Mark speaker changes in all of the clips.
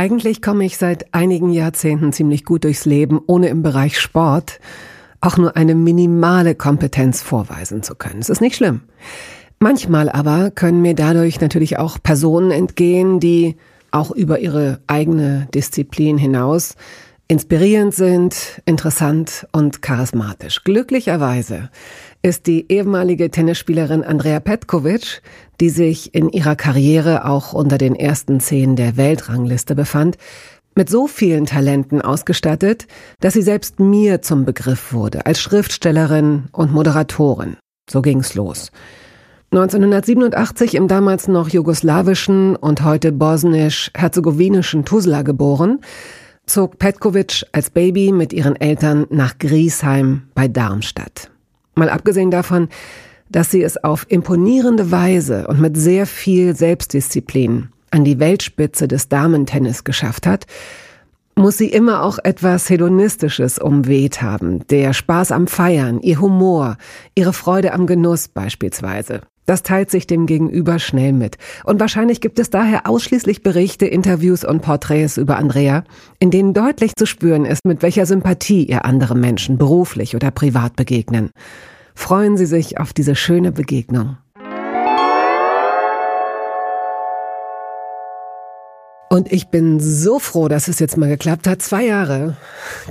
Speaker 1: Eigentlich komme ich seit einigen Jahrzehnten ziemlich gut durchs Leben, ohne im Bereich Sport auch nur eine minimale Kompetenz vorweisen zu können. Es ist nicht schlimm. Manchmal aber können mir dadurch natürlich auch Personen entgehen, die auch über ihre eigene Disziplin hinaus inspirierend sind, interessant und charismatisch. Glücklicherweise ist die ehemalige Tennisspielerin Andrea Petkovic, die sich in ihrer Karriere auch unter den ersten zehn der Weltrangliste befand, mit so vielen Talenten ausgestattet, dass sie selbst mir zum Begriff wurde, als Schriftstellerin und Moderatorin. So ging's los. 1987 im damals noch jugoslawischen und heute bosnisch-herzegowinischen Tuzla geboren, zog Petkovic als Baby mit ihren Eltern nach Griesheim bei Darmstadt. Mal abgesehen davon, dass sie es auf imponierende Weise und mit sehr viel Selbstdisziplin an die Weltspitze des Damentennis geschafft hat, muss sie immer auch etwas Hedonistisches umweht haben. Der Spaß am Feiern, ihr Humor, ihre Freude am Genuss beispielsweise. Das teilt sich dem Gegenüber schnell mit. Und wahrscheinlich gibt es daher ausschließlich Berichte, Interviews und Porträts über Andrea, in denen deutlich zu spüren ist, mit welcher Sympathie ihr andere Menschen beruflich oder privat begegnen. Freuen Sie sich auf diese schöne Begegnung. Und ich bin so froh, dass es jetzt mal geklappt hat. Zwei Jahre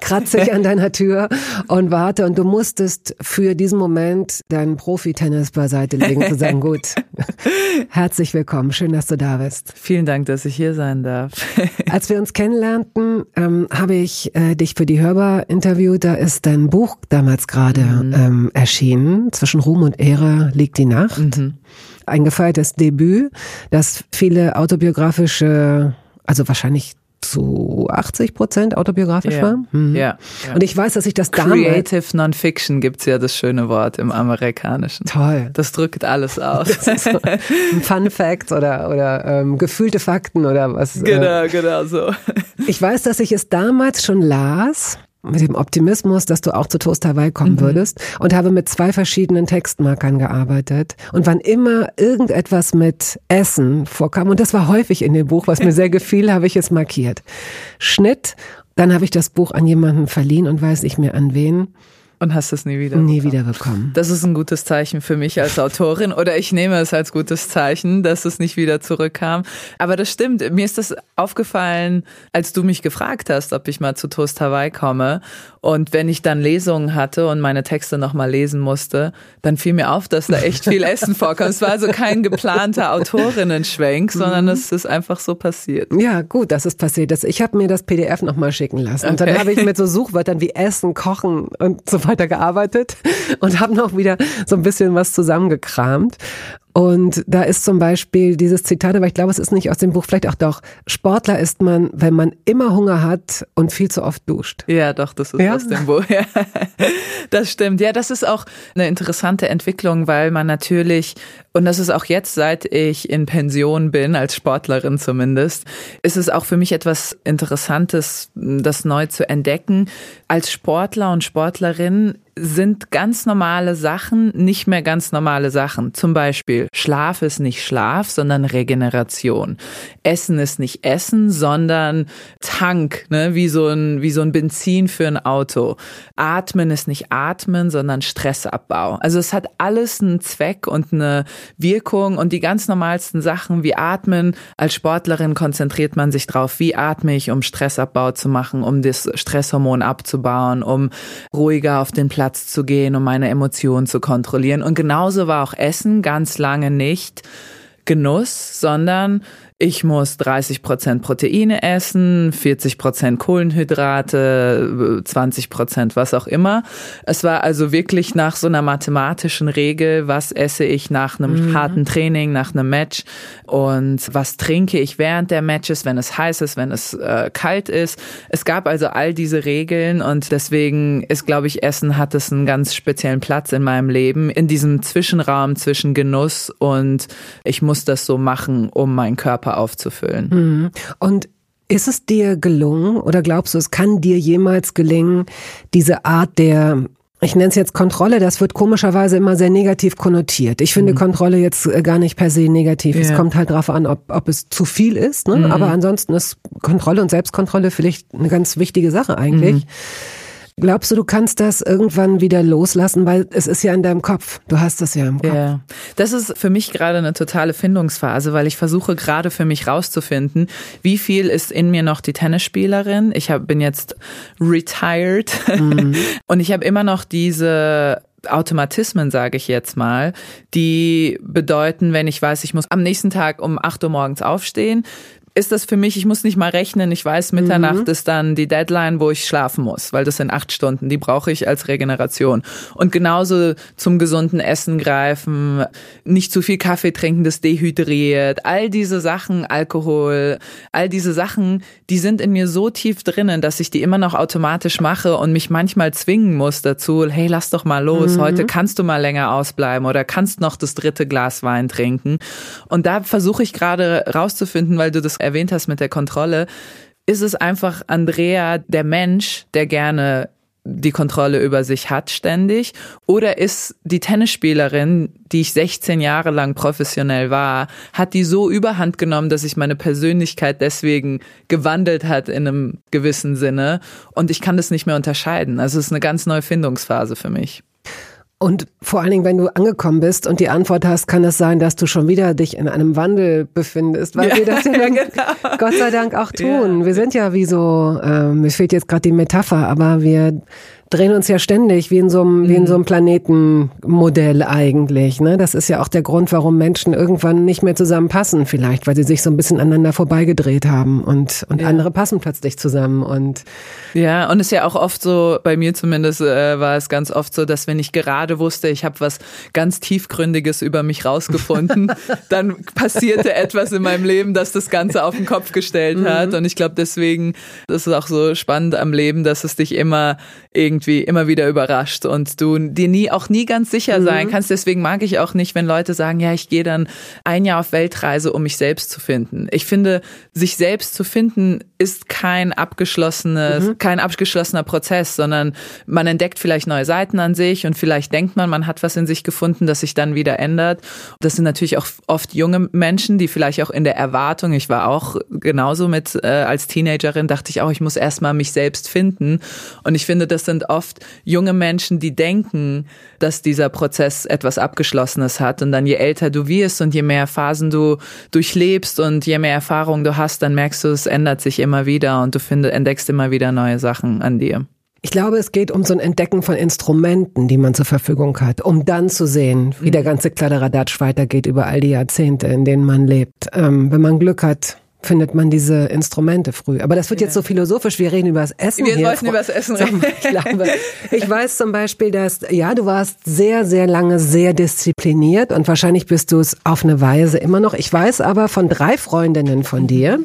Speaker 1: kratze ich an deiner Tür und warte. Und du musstest für diesen Moment deinen Profi-Tennis beiseite legen, zu sagen, gut, herzlich willkommen. Schön, dass du da bist.
Speaker 2: Vielen Dank, dass ich hier sein darf.
Speaker 1: Als wir uns kennenlernten, ähm, habe ich äh, dich für die Hörbar interviewt. Da ist dein Buch damals gerade mhm. ähm, erschienen. Zwischen Ruhm und Ehre liegt die Nacht. Mhm. Ein gefeiertes Debüt, das viele autobiografische also wahrscheinlich zu 80 Prozent autobiografisch
Speaker 2: yeah.
Speaker 1: war.
Speaker 2: Ja.
Speaker 1: Yeah. Und ich weiß, dass ich das
Speaker 2: damals... Creative Nonfiction gibt's ja das schöne Wort im Amerikanischen.
Speaker 1: Toll.
Speaker 2: Das drückt alles aus.
Speaker 1: So Fun Facts oder, oder ähm, gefühlte Fakten oder was.
Speaker 2: Äh. Genau, äh, genau so.
Speaker 1: Ich weiß, dass ich es damals schon las mit dem Optimismus, dass du auch zu Toast Hawaii kommen mhm. würdest und habe mit zwei verschiedenen Textmarkern gearbeitet. Und wann immer irgendetwas mit Essen vorkam, und das war häufig in dem Buch, was mir sehr gefiel, habe ich es markiert. Schnitt, dann habe ich das Buch an jemanden verliehen und weiß nicht mehr an wen.
Speaker 2: Und hast es nie wieder
Speaker 1: Nie wieder bekommen.
Speaker 2: Das ist ein gutes Zeichen für mich als Autorin oder ich nehme es als gutes Zeichen, dass es nicht wieder zurückkam. Aber das stimmt. Mir ist das aufgefallen, als du mich gefragt hast, ob ich mal zu Toast Hawaii komme. Und wenn ich dann Lesungen hatte und meine Texte nochmal lesen musste, dann fiel mir auf, dass da echt viel Essen vorkommt. Es war also kein geplanter Autorinnenschwenk, sondern mhm. es ist einfach so passiert.
Speaker 1: Ja, gut, dass es passiert ist. Ich habe mir das PDF nochmal schicken lassen. Und dann habe ich mit so Suchwörtern wie Essen, Kochen und so weiter gearbeitet und habe noch wieder so ein bisschen was zusammengekramt. Und da ist zum Beispiel dieses Zitat, aber ich glaube, es ist nicht aus dem Buch, vielleicht auch doch, Sportler ist man, wenn man immer Hunger hat und viel zu oft duscht.
Speaker 2: Ja, doch, das ist ja? aus dem Buch. Ja. Das stimmt. Ja, das ist auch eine interessante Entwicklung, weil man natürlich, und das ist auch jetzt, seit ich in Pension bin, als Sportlerin zumindest, ist es auch für mich etwas Interessantes, das neu zu entdecken. Als Sportler und Sportlerin sind ganz normale Sachen nicht mehr ganz normale Sachen. Zum Beispiel Schlaf ist nicht Schlaf, sondern Regeneration. Essen ist nicht Essen, sondern Tank, ne? wie so ein wie so ein Benzin für ein Auto. Atmen ist nicht Atmen, sondern Stressabbau. Also es hat alles einen Zweck und eine Wirkung und die ganz normalsten Sachen wie Atmen. Als Sportlerin konzentriert man sich drauf, wie atme ich, um Stressabbau zu machen, um das Stresshormon abzubauen, um ruhiger auf den Platz Platz zu gehen, um meine Emotionen zu kontrollieren. Und genauso war auch Essen ganz lange nicht Genuss, sondern ich muss 30 Prozent Proteine essen, 40 Prozent Kohlenhydrate, 20 Prozent was auch immer. Es war also wirklich nach so einer mathematischen Regel, was esse ich nach einem mhm. harten Training, nach einem Match und was trinke ich während der Matches, wenn es heiß ist, wenn es äh, kalt ist. Es gab also all diese Regeln und deswegen ist, glaube ich, Essen hat es einen ganz speziellen Platz in meinem Leben, in diesem Zwischenraum zwischen Genuss und ich muss das so machen, um meinen Körper aufzufüllen.
Speaker 1: Mhm. Und ist es dir gelungen oder glaubst du, es kann dir jemals gelingen, diese Art der ich nenne es jetzt Kontrolle, das wird komischerweise immer sehr negativ konnotiert. Ich finde mhm. Kontrolle jetzt äh, gar nicht per se negativ. Ja. Es kommt halt darauf an, ob, ob es zu viel ist. Ne? Mhm. Aber ansonsten ist Kontrolle und Selbstkontrolle vielleicht eine ganz wichtige Sache eigentlich. Mhm. Glaubst du, du kannst das irgendwann wieder loslassen, weil es ist ja in deinem Kopf. Du hast das ja im Kopf. Ja,
Speaker 2: das ist für mich gerade eine totale Findungsphase, weil ich versuche gerade für mich rauszufinden, wie viel ist in mir noch die Tennisspielerin. Ich hab, bin jetzt retired mhm. und ich habe immer noch diese Automatismen, sage ich jetzt mal, die bedeuten, wenn ich weiß, ich muss am nächsten Tag um 8 Uhr morgens aufstehen, ist das für mich, ich muss nicht mal rechnen, ich weiß, Mitternacht mhm. ist dann die Deadline, wo ich schlafen muss, weil das sind acht Stunden, die brauche ich als Regeneration. Und genauso zum gesunden Essen greifen, nicht zu viel Kaffee trinken, das dehydriert, all diese Sachen, Alkohol, all diese Sachen, die sind in mir so tief drinnen, dass ich die immer noch automatisch mache und mich manchmal zwingen muss dazu, hey, lass doch mal los, mhm. heute kannst du mal länger ausbleiben oder kannst noch das dritte Glas Wein trinken. Und da versuche ich gerade rauszufinden, weil du das erwähnt hast mit der Kontrolle, ist es einfach Andrea, der Mensch, der gerne die Kontrolle über sich hat ständig? Oder ist die Tennisspielerin, die ich 16 Jahre lang professionell war, hat die so überhand genommen, dass sich meine Persönlichkeit deswegen gewandelt hat in einem gewissen Sinne und ich kann das nicht mehr unterscheiden. Also es ist eine ganz neue Findungsphase für mich.
Speaker 1: Und vor allen Dingen, wenn du angekommen bist und die Antwort hast, kann es sein, dass du schon wieder dich in einem Wandel befindest, weil ja, wir das ja dann genau. Gott sei Dank auch tun. Ja. Wir sind ja wie so, äh, mir fehlt jetzt gerade die Metapher, aber wir drehen uns ja ständig wie in so einem, mhm. wie in so einem mhm. Planetenmodell eigentlich. Ne? Das ist ja auch der Grund, warum Menschen irgendwann nicht mehr zusammenpassen, vielleicht, weil sie sich so ein bisschen aneinander vorbeigedreht haben und, und ja. andere passen plötzlich zusammen. Und
Speaker 2: ja, und es ist ja auch oft so, bei mir zumindest äh, war es ganz oft so, dass wenn ich gerade wusste, ich habe was ganz tiefgründiges über mich rausgefunden, dann passierte etwas in meinem Leben, das das Ganze auf den Kopf gestellt hat. Mhm. Und ich glaube, deswegen das ist auch so spannend am Leben, dass es dich immer irgendwie irgendwie immer wieder überrascht und du dir nie auch nie ganz sicher mhm. sein kannst. Deswegen mag ich auch nicht, wenn Leute sagen, ja, ich gehe dann ein Jahr auf Weltreise, um mich selbst zu finden. Ich finde, sich selbst zu finden ist kein abgeschlossenes, mhm. kein abgeschlossener Prozess, sondern man entdeckt vielleicht neue Seiten an sich und vielleicht denkt man, man hat was in sich gefunden, das sich dann wieder ändert. Das sind natürlich auch oft junge Menschen, die vielleicht auch in der Erwartung, ich war auch genauso mit äh, als Teenagerin, dachte ich auch, ich muss erstmal mich selbst finden. Und ich finde, das sind oft junge Menschen, die denken, dass dieser Prozess etwas Abgeschlossenes hat. Und dann je älter du wirst und je mehr Phasen du durchlebst und je mehr Erfahrung du hast, dann merkst du, es ändert sich immer wieder und du findest, entdeckst immer wieder neue Sachen an dir.
Speaker 1: Ich glaube, es geht um so ein Entdecken von Instrumenten, die man zur Verfügung hat, um dann zu sehen, wie der ganze Kladderadatsch weitergeht über all die Jahrzehnte, in denen man lebt. Ähm, wenn man Glück hat, findet man diese Instrumente früh. Aber das wird jetzt so philosophisch, wir reden über das Essen
Speaker 2: wir
Speaker 1: hier.
Speaker 2: wollten über das Essen reden.
Speaker 1: Ich, glaube, ich weiß zum Beispiel, dass, ja, du warst sehr, sehr lange sehr diszipliniert und wahrscheinlich bist du es auf eine Weise immer noch. Ich weiß aber von drei Freundinnen von dir,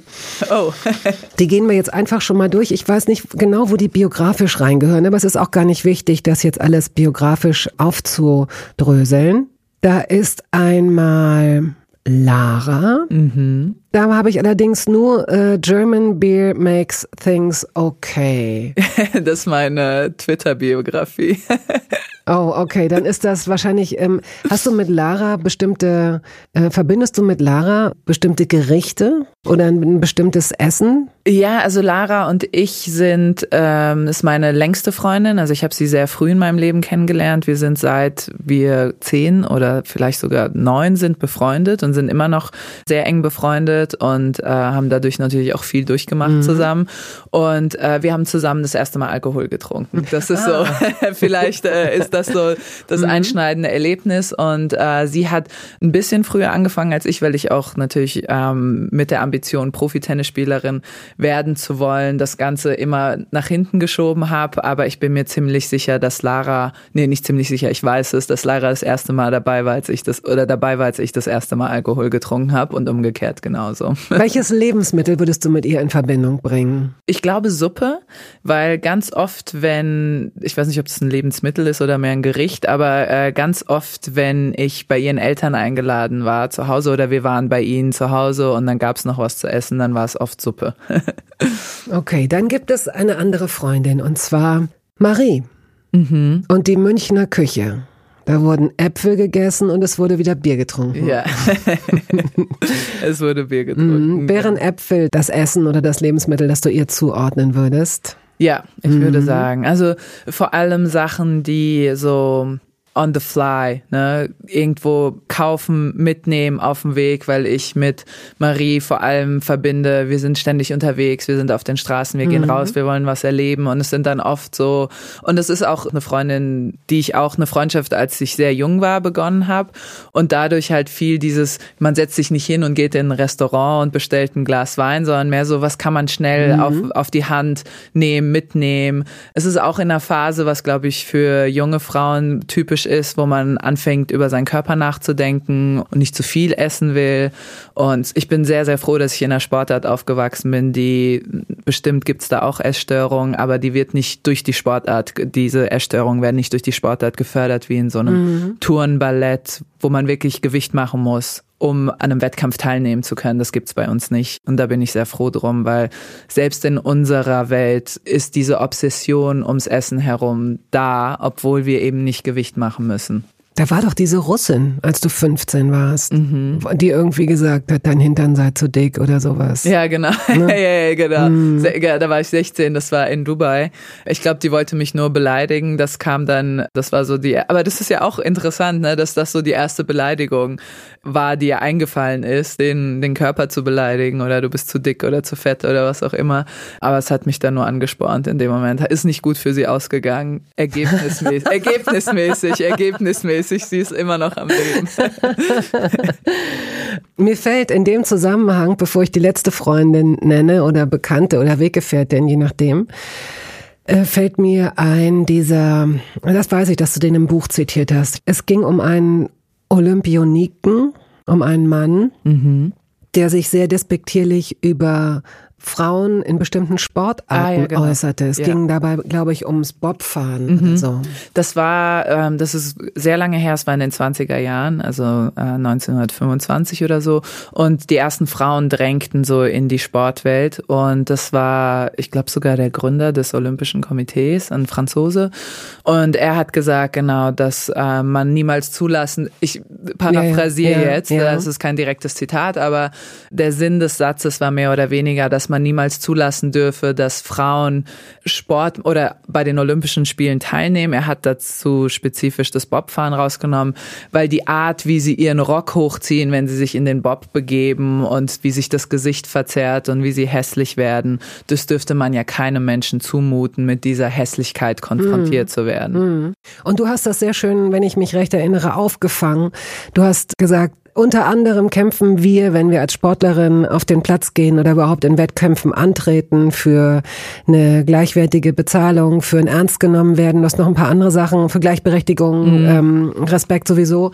Speaker 1: oh. die gehen wir jetzt einfach schon mal durch. Ich weiß nicht genau, wo die biografisch reingehören, aber es ist auch gar nicht wichtig, das jetzt alles biografisch aufzudröseln. Da ist einmal Lara. Mhm. Da habe ich allerdings nur äh, German Beer Makes Things Okay.
Speaker 2: das ist meine Twitter-Biografie.
Speaker 1: oh, okay, dann ist das wahrscheinlich. Ähm, hast du mit Lara bestimmte, äh, verbindest du mit Lara bestimmte Gerichte oder ein bestimmtes Essen?
Speaker 2: Ja, also Lara und ich sind, ähm, ist meine längste Freundin. Also ich habe sie sehr früh in meinem Leben kennengelernt. Wir sind seit wir zehn oder vielleicht sogar neun sind befreundet und sind immer noch sehr eng befreundet und äh, haben dadurch natürlich auch viel durchgemacht mhm. zusammen. Und äh, wir haben zusammen das erste Mal Alkohol getrunken. Das ist ah. so, vielleicht äh, ist das so das mhm. einschneidende Erlebnis. Und äh, sie hat ein bisschen früher angefangen als ich, weil ich auch natürlich ähm, mit der Ambition Profi-Tennisspielerin werden zu wollen, das Ganze immer nach hinten geschoben habe. Aber ich bin mir ziemlich sicher, dass Lara, nee, nicht ziemlich sicher, ich weiß es, dass Lara das erste Mal dabei war, als ich das, oder dabei war, als ich das erste Mal Alkohol getrunken habe und umgekehrt genauso.
Speaker 1: Welches Lebensmittel würdest du mit ihr in Verbindung bringen?
Speaker 2: Ich glaube Suppe, weil ganz oft, wenn, ich weiß nicht, ob das ein Lebensmittel ist oder mehr ein Gericht, aber äh, ganz oft, wenn ich bei ihren Eltern eingeladen war zu Hause oder wir waren bei ihnen zu Hause und dann gab es noch was zu essen, dann war es oft Suppe.
Speaker 1: okay, dann gibt es eine andere Freundin und zwar Marie mhm. und die Münchner Küche. Da wurden Äpfel gegessen und es wurde wieder Bier getrunken.
Speaker 2: Ja, es wurde Bier getrunken.
Speaker 1: Mhm. Wären Äpfel das Essen oder das Lebensmittel, das du ihr zuordnen würdest?
Speaker 2: Ja, ich mhm. würde sagen. Also vor allem Sachen, die so on the fly, ne? irgendwo kaufen, mitnehmen auf dem Weg, weil ich mit Marie vor allem verbinde, wir sind ständig unterwegs, wir sind auf den Straßen, wir gehen mhm. raus, wir wollen was erleben und es sind dann oft so, und es ist auch eine Freundin, die ich auch eine Freundschaft, als ich sehr jung war, begonnen habe und dadurch halt viel dieses, man setzt sich nicht hin und geht in ein Restaurant und bestellt ein Glas Wein, sondern mehr so, was kann man schnell mhm. auf, auf die Hand nehmen, mitnehmen. Es ist auch in einer Phase, was glaube ich für junge Frauen typisch ist, wo man anfängt, über seinen Körper nachzudenken und nicht zu viel essen will. Und ich bin sehr, sehr froh, dass ich in einer Sportart aufgewachsen bin, die bestimmt gibt's da auch Essstörungen, aber die wird nicht durch die Sportart, diese Essstörungen werden nicht durch die Sportart gefördert, wie in so einem mhm. Turnballett, wo man wirklich Gewicht machen muss um an einem Wettkampf teilnehmen zu können. Das gibt's bei uns nicht. Und da bin ich sehr froh drum, weil selbst in unserer Welt ist diese Obsession ums Essen herum da, obwohl wir eben nicht Gewicht machen müssen.
Speaker 1: Da war doch diese Russin, als du 15 warst, mhm. die irgendwie gesagt hat, dein Hintern sei zu dick oder sowas.
Speaker 2: Ja, genau. Ne? ja, ja, genau. Mhm. Da war ich 16, das war in Dubai. Ich glaube, die wollte mich nur beleidigen. Das kam dann, das war so die, aber das ist ja auch interessant, ne, dass das so die erste Beleidigung war, die ihr eingefallen ist, den, den Körper zu beleidigen oder du bist zu dick oder zu fett oder was auch immer. Aber es hat mich dann nur angespornt in dem Moment. Ist nicht gut für sie ausgegangen. Ergebnismäßig, ergebnismäßig, ergebnismäßig mäßig, sie ist immer noch am Leben.
Speaker 1: Mir fällt in dem Zusammenhang, bevor ich die letzte Freundin nenne oder Bekannte oder Weggefährtin, je nachdem, äh, fällt mir ein, dieser, das weiß ich, dass du den im Buch zitiert hast. Es ging um einen Olympioniken, um einen Mann, mhm. der sich sehr despektierlich über Frauen in bestimmten Sportarten ah, ja, genau. äußerte. Es ja. ging dabei, glaube ich, ums Bobfahren mhm. so.
Speaker 2: Das war, ähm, das ist sehr lange her, es war in den 20er Jahren, also äh, 1925 oder so. Und die ersten Frauen drängten so in die Sportwelt. Und das war, ich glaube, sogar der Gründer des Olympischen Komitees, ein Franzose. Und er hat gesagt, genau, dass äh, man niemals zulassen, ich paraphrasiere ja, jetzt, das ist kein direktes Zitat, aber der Sinn des Satzes war mehr oder weniger, dass man man niemals zulassen dürfe, dass Frauen Sport oder bei den Olympischen Spielen teilnehmen. Er hat dazu spezifisch das Bobfahren rausgenommen, weil die Art, wie sie ihren Rock hochziehen, wenn sie sich in den Bob begeben und wie sich das Gesicht verzerrt und wie sie hässlich werden, das dürfte man ja keinem Menschen zumuten, mit dieser Hässlichkeit konfrontiert mm. zu werden.
Speaker 1: Mm. Und du hast das sehr schön, wenn ich mich recht erinnere, aufgefangen. Du hast gesagt, unter anderem kämpfen wir, wenn wir als Sportlerin auf den Platz gehen oder überhaupt in Wettkämpfen antreten, für eine gleichwertige Bezahlung, für ein Ernst genommen werden, hast noch ein paar andere Sachen, für Gleichberechtigung, mhm. ähm, Respekt sowieso,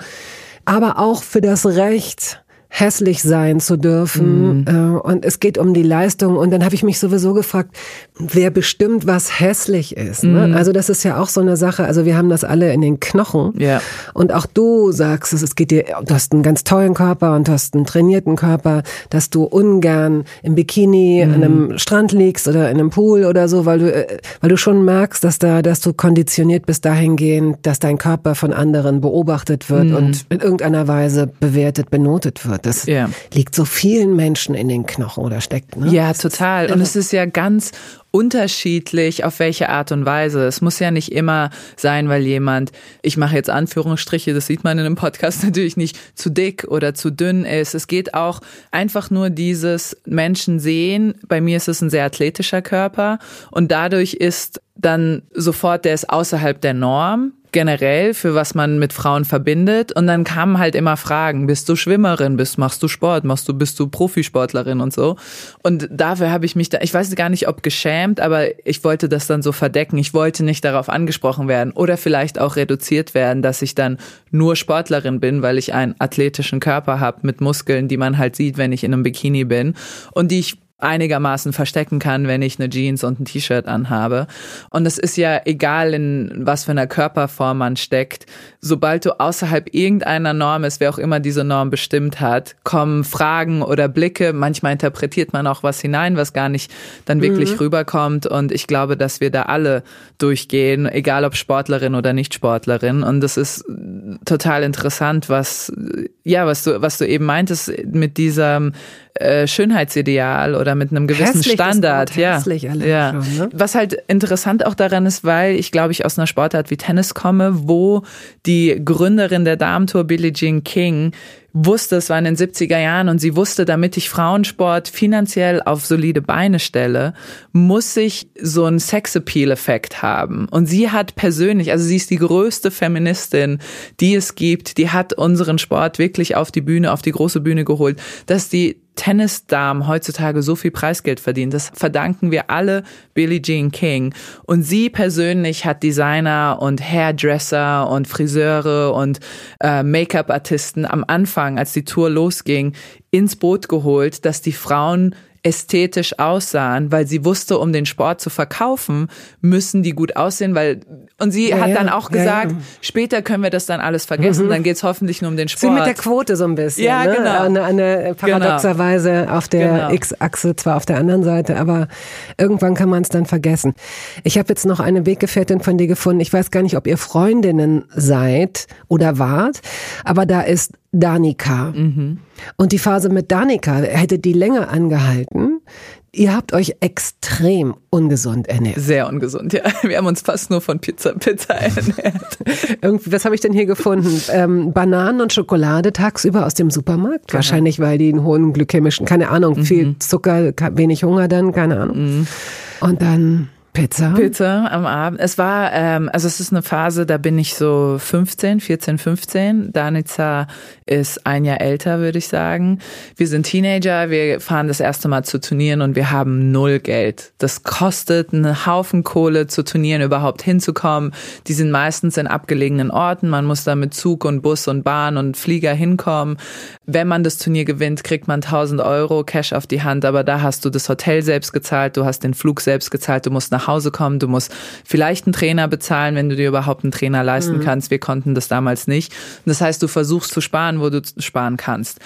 Speaker 1: aber auch für das Recht, hässlich sein zu dürfen. Mhm. Und es geht um die Leistung. Und dann habe ich mich sowieso gefragt, wer bestimmt, was hässlich ist. Ne? Mhm. Also das ist ja auch so eine Sache. Also wir haben das alle in den Knochen.
Speaker 2: Ja.
Speaker 1: Und auch du sagst es, es geht dir, du hast einen ganz tollen Körper und du hast einen trainierten Körper, dass du ungern im Bikini mhm. an einem Strand liegst oder in einem Pool oder so, weil du, äh, weil du schon merkst, dass da, dass du konditioniert bist dahingehend, dass dein Körper von anderen beobachtet wird mhm. und in irgendeiner Weise bewertet, benotet wird. Das ja. liegt so vielen Menschen in den Knochen oder steckt. Ne?
Speaker 2: Ja, total. Und es ist ja ganz unterschiedlich, auf welche Art und Weise. Es muss ja nicht immer sein, weil jemand, ich mache jetzt Anführungsstriche, das sieht man in einem Podcast natürlich nicht, zu dick oder zu dünn ist. Es geht auch einfach nur dieses Menschen sehen. Bei mir ist es ein sehr athletischer Körper und dadurch ist dann sofort, der ist außerhalb der Norm generell, für was man mit Frauen verbindet. Und dann kamen halt immer Fragen, bist du Schwimmerin, bist, machst du Sport, machst du, bist du Profisportlerin und so. Und dafür habe ich mich da, ich weiß gar nicht, ob geschämt, aber ich wollte das dann so verdecken. Ich wollte nicht darauf angesprochen werden oder vielleicht auch reduziert werden, dass ich dann nur Sportlerin bin, weil ich einen athletischen Körper habe mit Muskeln, die man halt sieht, wenn ich in einem Bikini bin und die ich einigermaßen verstecken kann, wenn ich eine Jeans und ein T-Shirt anhabe. Und es ist ja egal, in was für einer Körperform man steckt. Sobald du außerhalb irgendeiner Norm ist, wer auch immer diese Norm bestimmt hat, kommen Fragen oder Blicke. Manchmal interpretiert man auch was hinein, was gar nicht dann wirklich mhm. rüberkommt. Und ich glaube, dass wir da alle durchgehen, egal ob Sportlerin oder nicht Sportlerin. Und das ist total interessant, was, ja, was du, was du eben meintest mit diesem äh, Schönheitsideal oder mit einem gewissen hässlich Standard. ja. ja. Schon, ne? Was halt interessant auch daran ist, weil ich glaube ich aus einer Sportart wie Tennis komme, wo die Gründerin der Damentour Billie Jean King wusste, es war in den 70er Jahren und sie wusste, damit ich Frauensport finanziell auf solide Beine stelle, muss ich so einen Sexappeal-Effekt haben. Und sie hat persönlich, also sie ist die größte Feministin, die es gibt, die hat unseren Sport wirklich auf die Bühne, auf die große Bühne geholt, dass die Tennisdamen heutzutage so viel Preisgeld verdienen. Das verdanken wir alle Billie Jean King. Und sie persönlich hat Designer und Hairdresser und Friseure und äh, Make-up-Artisten am Anfang, als die Tour losging, ins Boot geholt, dass die Frauen ästhetisch aussahen, weil sie wusste, um den Sport zu verkaufen, müssen die gut aussehen, weil und sie ja, hat dann auch gesagt, ja, ja. später können wir das dann alles vergessen, mhm. dann geht's hoffentlich nur um den Sport. Sie
Speaker 1: mit der Quote so ein bisschen,
Speaker 2: ja,
Speaker 1: ne?
Speaker 2: genau.
Speaker 1: Eine, eine paradoxerweise genau. auf der genau. X-Achse, zwar auf der anderen Seite, aber irgendwann kann man es dann vergessen. Ich habe jetzt noch eine Weggefährtin von dir gefunden. Ich weiß gar nicht, ob ihr Freundinnen seid oder wart, aber da ist Danica. Mhm. Und die Phase mit Danica, hätte die länger angehalten, Ihr habt euch extrem ungesund ernährt.
Speaker 2: Sehr ungesund, ja. Wir haben uns fast nur von Pizza, Pizza ernährt.
Speaker 1: Irgendwie, was habe ich denn hier gefunden? Ähm, Bananen und Schokolade tagsüber aus dem Supermarkt. Genau. Wahrscheinlich, weil die einen hohen glykämischen, keine Ahnung, mhm. viel Zucker, wenig Hunger dann, keine Ahnung. Mhm. Und dann Pizza?
Speaker 2: Pizza am Abend. Es war, ähm, also es ist eine Phase, da bin ich so 15, 14, 15. Danica ist ein Jahr älter, würde ich sagen. Wir sind Teenager, wir fahren das erste Mal zu Turnieren und wir haben null Geld. Das kostet einen Haufen Kohle, zu Turnieren überhaupt hinzukommen. Die sind meistens in abgelegenen Orten. Man muss da mit Zug und Bus und Bahn und Flieger hinkommen. Wenn man das Turnier gewinnt, kriegt man 1000 Euro Cash auf die Hand, aber da hast du das Hotel selbst gezahlt, du hast den Flug selbst gezahlt, du musst nach Hause kommen, du musst vielleicht einen Trainer bezahlen, wenn du dir überhaupt einen Trainer leisten mhm. kannst. Wir konnten das damals nicht. das heißt, du versuchst zu sparen, wo du sparen kannst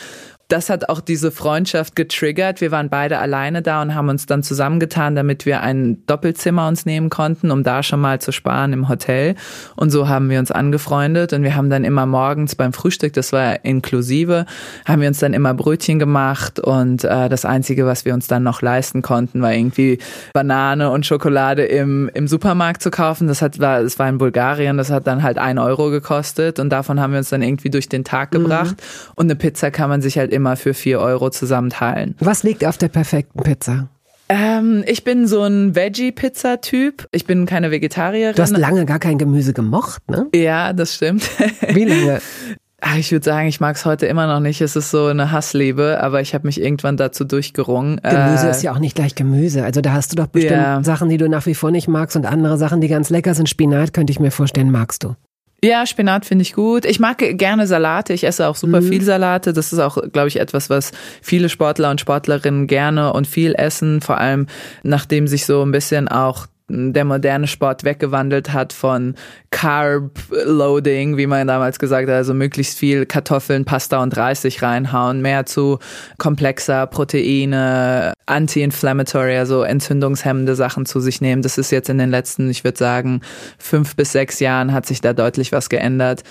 Speaker 2: das hat auch diese Freundschaft getriggert. Wir waren beide alleine da und haben uns dann zusammengetan, damit wir ein Doppelzimmer uns nehmen konnten, um da schon mal zu sparen im Hotel. Und so haben wir uns angefreundet und wir haben dann immer morgens beim Frühstück, das war inklusive, haben wir uns dann immer Brötchen gemacht und äh, das Einzige, was wir uns dann noch leisten konnten, war irgendwie Banane und Schokolade im, im Supermarkt zu kaufen. Das hat, war, das war in Bulgarien, das hat dann halt ein Euro gekostet und davon haben wir uns dann irgendwie durch den Tag mhm. gebracht. Mhm. Und eine Pizza kann man sich halt immer für vier Euro zusammenteilen.
Speaker 1: Was liegt auf der perfekten Pizza?
Speaker 2: Ähm, ich bin so ein Veggie-Pizza-Typ. Ich bin keine Vegetarierin.
Speaker 1: Du hast lange gar kein Gemüse gemocht, ne?
Speaker 2: Ja, das stimmt.
Speaker 1: Wie lange?
Speaker 2: Ah, ich würde sagen, ich mag es heute immer noch nicht. Es ist so eine Hassliebe, aber ich habe mich irgendwann dazu durchgerungen.
Speaker 1: Gemüse äh, ist ja auch nicht gleich Gemüse. Also da hast du doch bestimmt ja. Sachen, die du nach wie vor nicht magst und andere Sachen, die ganz lecker sind. Spinat könnte ich mir vorstellen, magst du.
Speaker 2: Ja, Spinat finde ich gut. Ich mag gerne Salate. Ich esse auch super mhm. viel Salate. Das ist auch, glaube ich, etwas, was viele Sportler und Sportlerinnen gerne und viel essen. Vor allem, nachdem sich so ein bisschen auch der moderne Sport weggewandelt hat von Carb Loading, wie man damals gesagt hat, also möglichst viel Kartoffeln, Pasta und Reis sich reinhauen, mehr zu komplexer Proteine, anti-inflammatory, also entzündungshemmende Sachen zu sich nehmen. Das ist jetzt in den letzten, ich würde sagen, fünf bis sechs Jahren hat sich da deutlich was geändert.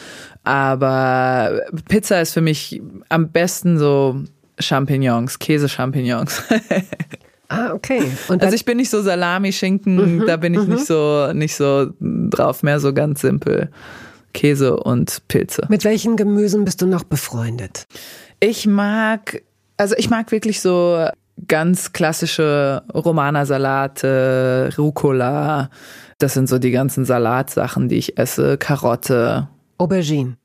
Speaker 2: Aber Pizza ist für mich am besten so Champignons, Käse-Champignons.
Speaker 1: Ah, okay.
Speaker 2: Und also ich bin nicht so Salami, Schinken, mhm, da bin ich mhm. nicht so nicht so drauf, mehr so ganz simpel. Käse und Pilze.
Speaker 1: Mit welchen Gemüsen bist du noch befreundet?
Speaker 2: Ich mag, also ich mag wirklich so ganz klassische Romana-Salate, Rucola. Das sind so die ganzen Salatsachen, die ich esse. Karotte.
Speaker 1: Aubergine.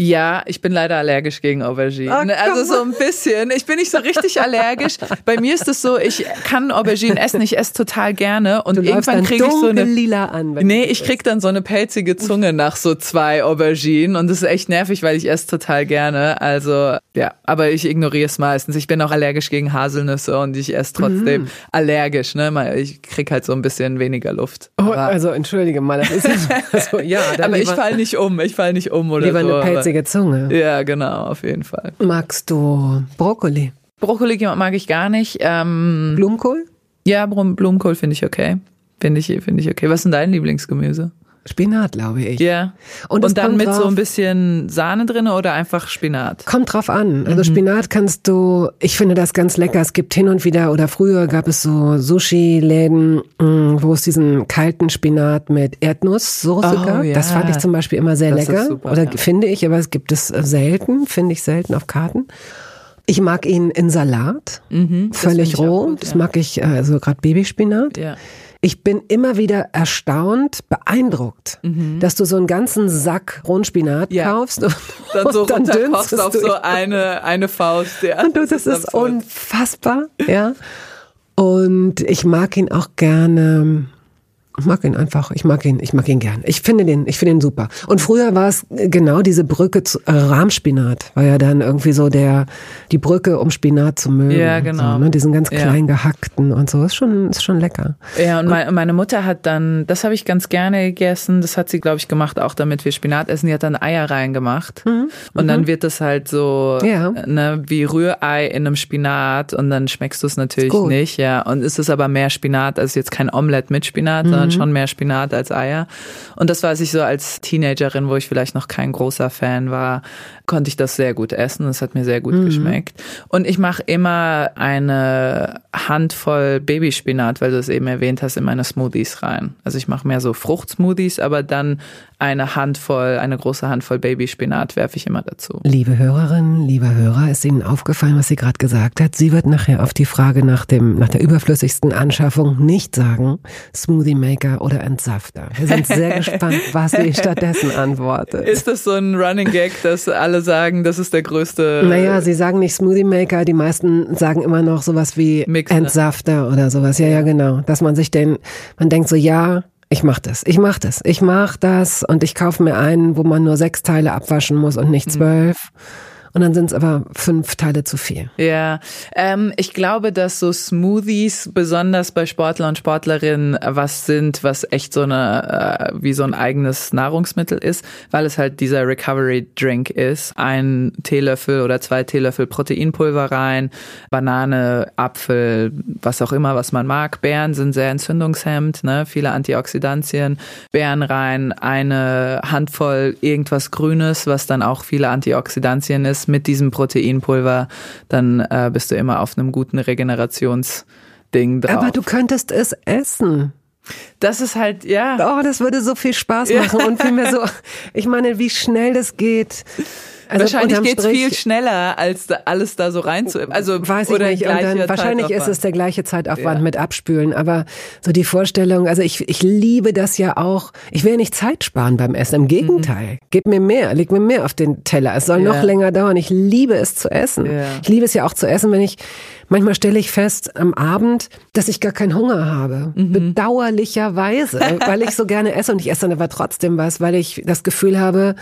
Speaker 2: Ja, ich bin leider allergisch gegen Aubergine. Oh, also so ein bisschen. Ich bin nicht so richtig allergisch. Bei mir ist es so, ich kann Aubergine essen, ich esse total gerne und
Speaker 1: du
Speaker 2: irgendwann kriege ich so eine
Speaker 1: lila an.
Speaker 2: Nee, ich krieg dann so eine pelzige Zunge nach so zwei Auberginen und das ist echt nervig, weil ich esse total gerne. Also, ja, aber ich ignoriere es meistens. Ich bin auch allergisch gegen Haselnüsse und ich esse trotzdem mm. allergisch, ne? Ich krieg halt so ein bisschen weniger Luft.
Speaker 1: Oh, also entschuldige mal, das ist ja so, ja,
Speaker 2: aber ich fall nicht um, ich fall nicht um oder
Speaker 1: lieber
Speaker 2: so.
Speaker 1: Eine pelzige Zunge.
Speaker 2: Ja, genau, auf jeden Fall.
Speaker 1: Magst du Brokkoli?
Speaker 2: Brokkoli mag ich gar nicht. Ähm,
Speaker 1: Blumenkohl?
Speaker 2: Ja, Blumenkohl finde ich okay. Finde ich, finde ich okay. Was ist denn dein Lieblingsgemüse?
Speaker 1: Spinat, glaube ich.
Speaker 2: Ja. Und, und dann mit drauf, so ein bisschen Sahne drin oder einfach Spinat?
Speaker 1: Kommt drauf an. Also mhm. Spinat kannst du, ich finde das ganz lecker. Es gibt hin und wieder oder früher gab es so Sushi-Läden, mm, wo es diesen kalten Spinat mit Erdnusssoße oh, gab. Ja. Das fand ich zum Beispiel immer sehr das lecker. Super, oder ja. finde ich, aber es gibt es selten, finde ich selten auf Karten. Ich mag ihn in Salat, mhm, völlig roh. Gut, das mag ich, also gerade Babyspinat. Ja. Ich bin immer wieder erstaunt, beeindruckt, mhm. dass du so einen ganzen Sack Rundspinat ja. kaufst und
Speaker 2: dann so und dann runterkochst auf so eine, eine Faust. Ja.
Speaker 1: Und du, das, das ist unfassbar, ja. Und ich mag ihn auch gerne ich mag ihn einfach, ich mag ihn, ich mag ihn gern. Ich finde den, ich finde ihn super. Und früher war es genau diese Brücke zu äh, Rahmspinat, war ja dann irgendwie so der, die Brücke, um Spinat zu mögen.
Speaker 2: Ja, genau.
Speaker 1: So, ne? Diesen ganz klein ja. gehackten und so. Ist schon, ist schon lecker.
Speaker 2: Ja, und, und meine Mutter hat dann, das habe ich ganz gerne gegessen, das hat sie, glaube ich, gemacht, auch damit wir Spinat essen. Die hat dann Eier reingemacht. Mhm. Und mhm. dann wird das halt so, ja. ne, wie Rührei in einem Spinat und dann schmeckst du es natürlich nicht, ja. Und ist es aber mehr Spinat, also jetzt kein Omelette mit Spinat, sondern mhm. Schon mehr Spinat als Eier. Und das weiß ich so als Teenagerin, wo ich vielleicht noch kein großer Fan war, konnte ich das sehr gut essen. Es hat mir sehr gut mhm. geschmeckt. Und ich mache immer eine Handvoll Babyspinat, weil du es eben erwähnt hast, in meine Smoothies rein. Also ich mache mehr so Fruchtsmoothies, aber dann eine Handvoll, eine große Handvoll Babyspinat werfe ich immer dazu.
Speaker 1: Liebe Hörerinnen, lieber Hörer, ist Ihnen aufgefallen, was sie gerade gesagt hat? Sie wird nachher auf die Frage nach dem, nach der überflüssigsten Anschaffung nicht sagen Smoothie Maker oder Entsafter. Wir sind sehr gespannt, was sie stattdessen antwortet.
Speaker 2: Ist das so ein Running Gag, dass alle sagen, das ist der größte?
Speaker 1: Naja, sie sagen nicht Smoothie Maker, die meisten sagen immer noch sowas wie Mixer. Entsafter oder sowas. Ja, ja, genau. Dass man sich den, man denkt so, ja, ich mach das, ich mach das, ich mach das und ich kaufe mir einen, wo man nur sechs Teile abwaschen muss und nicht mhm. zwölf. Mhm. Und dann sind es aber fünf Teile zu viel.
Speaker 2: Ja, ähm, ich glaube, dass so Smoothies besonders bei Sportler und Sportlerinnen was sind, was echt so eine äh, wie so ein eigenes Nahrungsmittel ist, weil es halt dieser Recovery Drink ist. Ein Teelöffel oder zwei Teelöffel Proteinpulver rein, Banane, Apfel, was auch immer, was man mag. Beeren sind sehr entzündungshemmend, ne? viele Antioxidantien. Beeren rein, eine Handvoll irgendwas Grünes, was dann auch viele Antioxidantien ist ist mit diesem Proteinpulver, dann äh, bist du immer auf einem guten Regenerationsding drauf.
Speaker 1: Aber du könntest es essen.
Speaker 2: Das ist halt, ja.
Speaker 1: Oh, das würde so viel Spaß machen ja. und vielmehr so, ich meine, wie schnell das geht.
Speaker 2: Also wahrscheinlich geht es viel schneller, als da alles da so rein zu. Also
Speaker 1: weiß ich nicht. Dann, wahrscheinlich ist es der gleiche Zeitaufwand ja. mit Abspülen. Aber so die Vorstellung, also ich, ich liebe das ja auch. Ich will ja nicht Zeit sparen beim Essen. Im Gegenteil. Mhm. Gib mir mehr, leg mir mehr auf den Teller. Es soll ja. noch länger dauern. Ich liebe es zu essen. Ja. Ich liebe es ja auch zu essen, wenn ich Manchmal stelle ich fest am Abend, dass ich gar keinen Hunger habe. Mhm. Bedauerlicherweise, weil ich so gerne esse und ich esse dann aber trotzdem was, weil ich das Gefühl habe,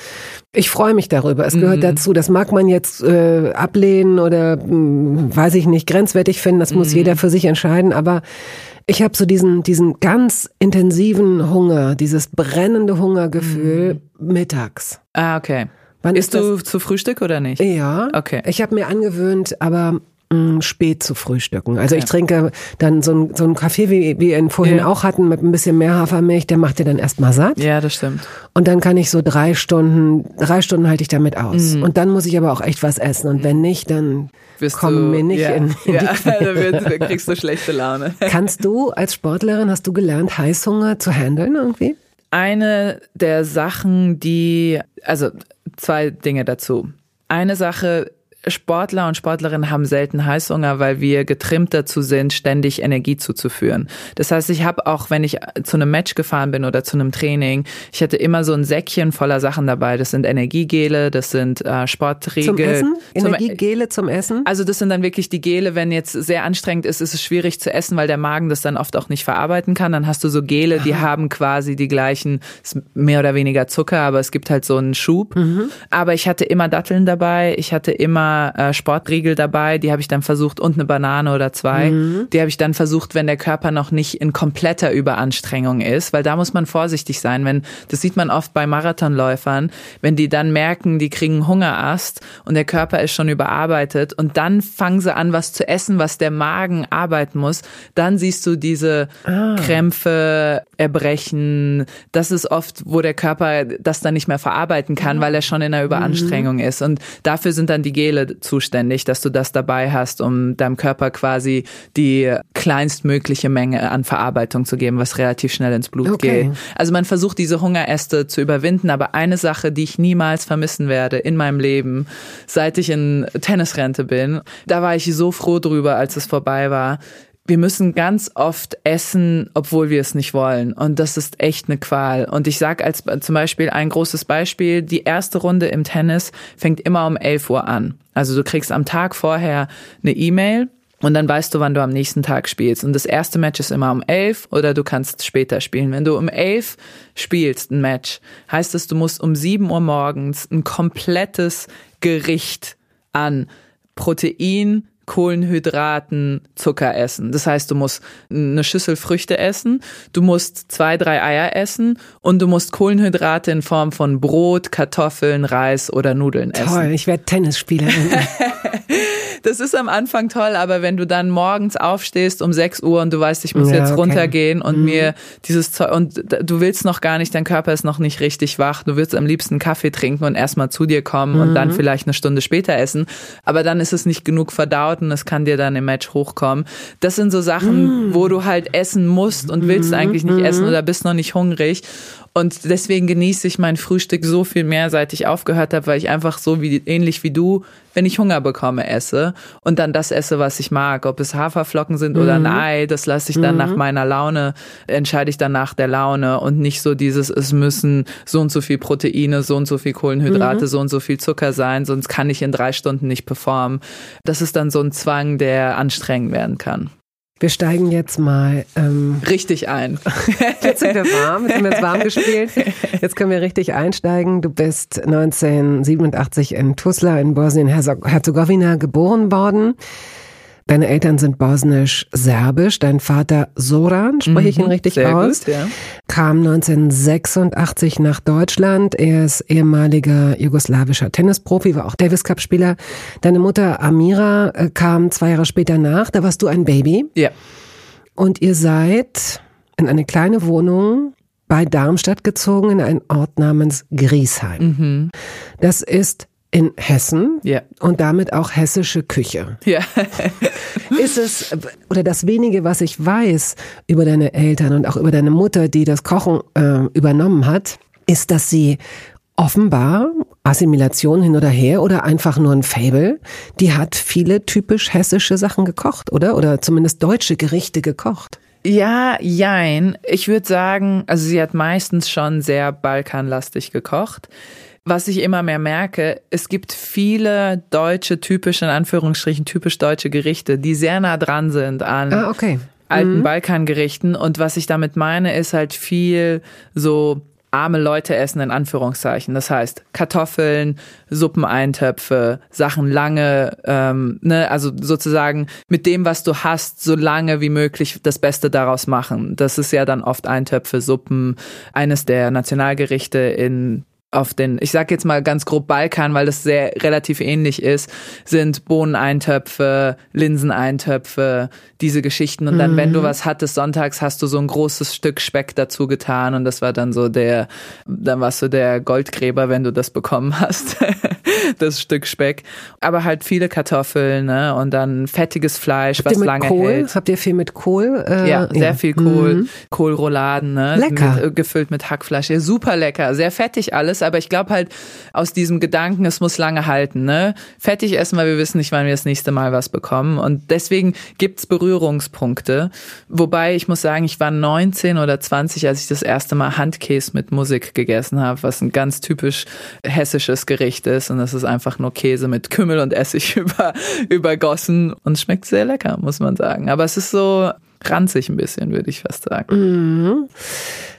Speaker 1: ich freue mich darüber. Es gehört mhm. dazu. Das mag man jetzt äh, ablehnen oder mh, hm, weiß ich nicht, grenzwertig finden. Das mhm. muss jeder für sich entscheiden. Aber ich habe so diesen, diesen ganz intensiven Hunger, dieses brennende Hungergefühl mhm. mittags.
Speaker 2: Ah, okay. Wann Isst du zu Frühstück oder nicht?
Speaker 1: Ja. Okay. Ich habe mir angewöhnt, aber spät zu frühstücken. Also ich trinke dann so ein, so ein Kaffee, wie, wie wir ihn vorhin
Speaker 2: Ja.
Speaker 1: auch hatten, mit ein bisschen mehr Hafermilch, der macht dir dann erstmal satt.
Speaker 2: Ja, das stimmt.
Speaker 1: Und dann kann ich so drei Stunden, drei Stunden halte ich damit aus. Und dann muss ich aber auch echt was essen. Und wenn nicht, dann kommen
Speaker 2: du,
Speaker 1: mir nicht
Speaker 2: ja,
Speaker 1: in, in
Speaker 2: ja,
Speaker 1: die
Speaker 2: dann wird- kriegst du schlechte Laune.
Speaker 1: Kannst du als Sportlerin, hast du gelernt, Heißhunger zu handeln irgendwie?
Speaker 2: Eine der Sachen, die, also zwei Dinge dazu. Eine Sache, Sportler und Sportlerinnen haben selten Heißhunger, weil wir getrimmt dazu sind, ständig Energie zuzuführen. Das heißt, ich habe auch, wenn ich zu einem Match gefahren bin oder zu einem Training, ich hatte immer so ein Säckchen voller Sachen dabei. Das sind Energiegele, das sind äh, Sportriegel.
Speaker 1: Zum Essen?
Speaker 2: Zum-
Speaker 1: Energiegele zum Essen?
Speaker 2: also das sind dann wirklich die Gele, wenn jetzt sehr anstrengend ist, ist es schwierig zu essen, weil der Magen das dann oft auch nicht verarbeiten kann. Dann hast du so Gele, die haben quasi die gleichen, mehr oder weniger Zucker, aber es gibt halt so einen Schub. Aber ich hatte immer Datteln dabei, ich hatte immer äh, Sportriegel dabei, die habe ich dann versucht und eine Banane oder zwei. Die habe ich dann versucht, wenn der Körper noch nicht in kompletter Überanstrengung ist, weil da muss man vorsichtig sein, wenn das sieht man oft bei Marathonläufern, wenn die dann merken, die kriegen Hungerast und der Körper ist schon überarbeitet und dann fangen sie an, was zu essen, was der Magen arbeiten muss, dann siehst du diese Krämpfe, Erbrechen. Das ist oft, wo der Körper das dann nicht mehr verarbeiten kann, weil er schon in einer Überanstrengung ist. Und dafür sind dann die Gele zuständig, dass du das dabei hast, um deinem Körper quasi die kleinstmögliche Menge an Verarbeitung zu geben, was relativ schnell ins Blut
Speaker 1: Okay.
Speaker 2: geht. Also man versucht diese Hungeräste zu überwinden, aber eine Sache, die ich niemals vermissen werde in meinem Leben, seit ich in Tennisrente bin, da war ich so froh drüber, als es vorbei war. Wir müssen ganz oft essen, obwohl wir es nicht wollen. Und das ist echt eine Qual. Und ich sag als zum Beispiel ein großes Beispiel, die erste Runde im Tennis fängt immer um 11 Uhr an. Also du kriegst am Tag vorher eine E-Mail und dann weißt du, wann du am nächsten Tag spielst. Und das erste Match ist immer um 11 oder du kannst später spielen. Wenn du um 11 spielst, ein Match, heißt es, du musst um 7 Uhr morgens ein komplettes Gericht an Protein, Kohlenhydraten, Zucker essen. Das heißt, du musst eine Schüssel Früchte essen, du musst zwei, drei Eier essen und du musst Kohlenhydrate in Form von Brot, Kartoffeln, Reis oder Nudeln essen.
Speaker 1: Toll, ich werde Tennisspielerin.
Speaker 2: Das ist am Anfang toll, aber wenn du dann morgens aufstehst um 6 Uhr und du weißt, ich muss
Speaker 1: Ja,
Speaker 2: jetzt
Speaker 1: okay.
Speaker 2: runtergehen und mir dieses Zeug und du willst noch gar nicht, dein Körper ist noch nicht richtig wach, du willst am liebsten Kaffee trinken und erstmal zu dir kommen und dann vielleicht eine Stunde später essen, aber dann ist es nicht genug verdaut und es kann dir dann im Match hochkommen. Das sind so Sachen, wo du halt essen musst und willst eigentlich nicht essen oder bist noch nicht hungrig. Und deswegen genieße ich mein Frühstück so viel mehr, seit ich aufgehört habe, weil ich einfach so wie ähnlich wie du, wenn ich Hunger bekomme, esse und dann das esse, was ich mag. Ob es Haferflocken sind oder ein Ei, das lasse ich dann nach meiner Laune, entscheide ich dann nach der Laune und nicht so dieses, es müssen so und so viel Proteine, so und so viel Kohlenhydrate, so und so viel Zucker sein, sonst kann ich in drei Stunden nicht performen. Das ist dann so ein Zwang, der anstrengend werden kann.
Speaker 1: Wir steigen jetzt mal. Ähm,
Speaker 2: Richtig ein.
Speaker 1: jetzt sind wir warm, jetzt sind wir jetzt warm gespielt. Jetzt können wir richtig einsteigen. Du bist 1987 in Tuzla in Bosnien-Herzegowina geboren worden. Deine Eltern sind bosnisch-serbisch. Dein Vater Soran, spreche ich ihn richtig
Speaker 2: Mhm. Sehr
Speaker 1: aus,
Speaker 2: gut, ja.
Speaker 1: kam 1986 nach Deutschland. Er ist ehemaliger jugoslawischer Tennisprofi, war auch Davis Cup Spieler. Deine Mutter Amira äh, kam zwei Jahre später nach. Da warst du ein Baby.
Speaker 2: Ja.
Speaker 1: Und ihr seid in eine kleine Wohnung bei Darmstadt gezogen, in einen Ort namens Griesheim. Das ist in Hessen
Speaker 2: Ja.
Speaker 1: und damit auch hessische Küche.
Speaker 2: Ja.
Speaker 1: Ist es, oder das wenige, was ich weiß über deine Eltern und auch über deine Mutter, die das Kochen äh, übernommen hat, ist, dass sie offenbar Assimilation hin oder her oder einfach nur ein Fable, die hat viele typisch hessische Sachen gekocht, oder? Oder zumindest deutsche Gerichte gekocht.
Speaker 2: Ja, jein. Ich würde sagen, also sie hat meistens schon sehr balkanlastig gekocht. Was ich immer mehr merke, es gibt viele deutsche, typische, in Anführungsstrichen, typisch deutsche Gerichte, die sehr nah dran sind an
Speaker 1: Ah, okay.
Speaker 2: alten Balkangerichten. Und was ich damit meine, ist halt viel so arme Leute essen in Anführungszeichen. Das heißt Kartoffeln, Suppeneintöpfe, Sachen lange, ähm, ne, also sozusagen mit dem, was du hast, so lange wie möglich das Beste daraus machen. Das ist ja dann oft Eintöpfe, Suppen. Eines der Nationalgerichte in auf den, ich sag jetzt mal ganz grob Balkan, weil das sehr relativ ähnlich ist, sind Bohneneintöpfe, Linseneintöpfe, diese Geschichten. Und dann, mhm. wenn du mhm. was hattest, sonntags hast du so ein großes Stück Speck dazu getan und das war dann so der, dann warst du der Goldgräber, wenn du das bekommen hast. das Stück Speck. Aber halt viele Kartoffeln, ne? Und dann fettiges Fleisch, Habt was lange
Speaker 1: Kohl?
Speaker 2: hält.
Speaker 1: Habt ihr viel mit Kohl?
Speaker 2: Äh, ja, sehr ja. viel Kohl. Mhm. Kohlrouladen, ne?
Speaker 1: Lecker.
Speaker 2: Mit, äh, gefüllt mit Hackfleisch. Ja, super lecker. Sehr fettig alles, aber ich glaube halt aus diesem Gedanken, es muss lange halten, ne? Fettig essen, weil wir wissen nicht, wann wir das nächste Mal was bekommen. Und deswegen gibt's Berührungspunkte. Wobei ich muss sagen, ich war 19 oder 20, als ich das erste Mal Handkäse mit Musik gegessen habe, was ein ganz typisch hessisches Gericht ist. Und das ist einfach nur Käse mit Kümmel und Essig über, übergossen und schmeckt sehr lecker, muss man sagen. Aber es ist so ranzig ein bisschen, würde ich fast sagen.
Speaker 1: Mhm.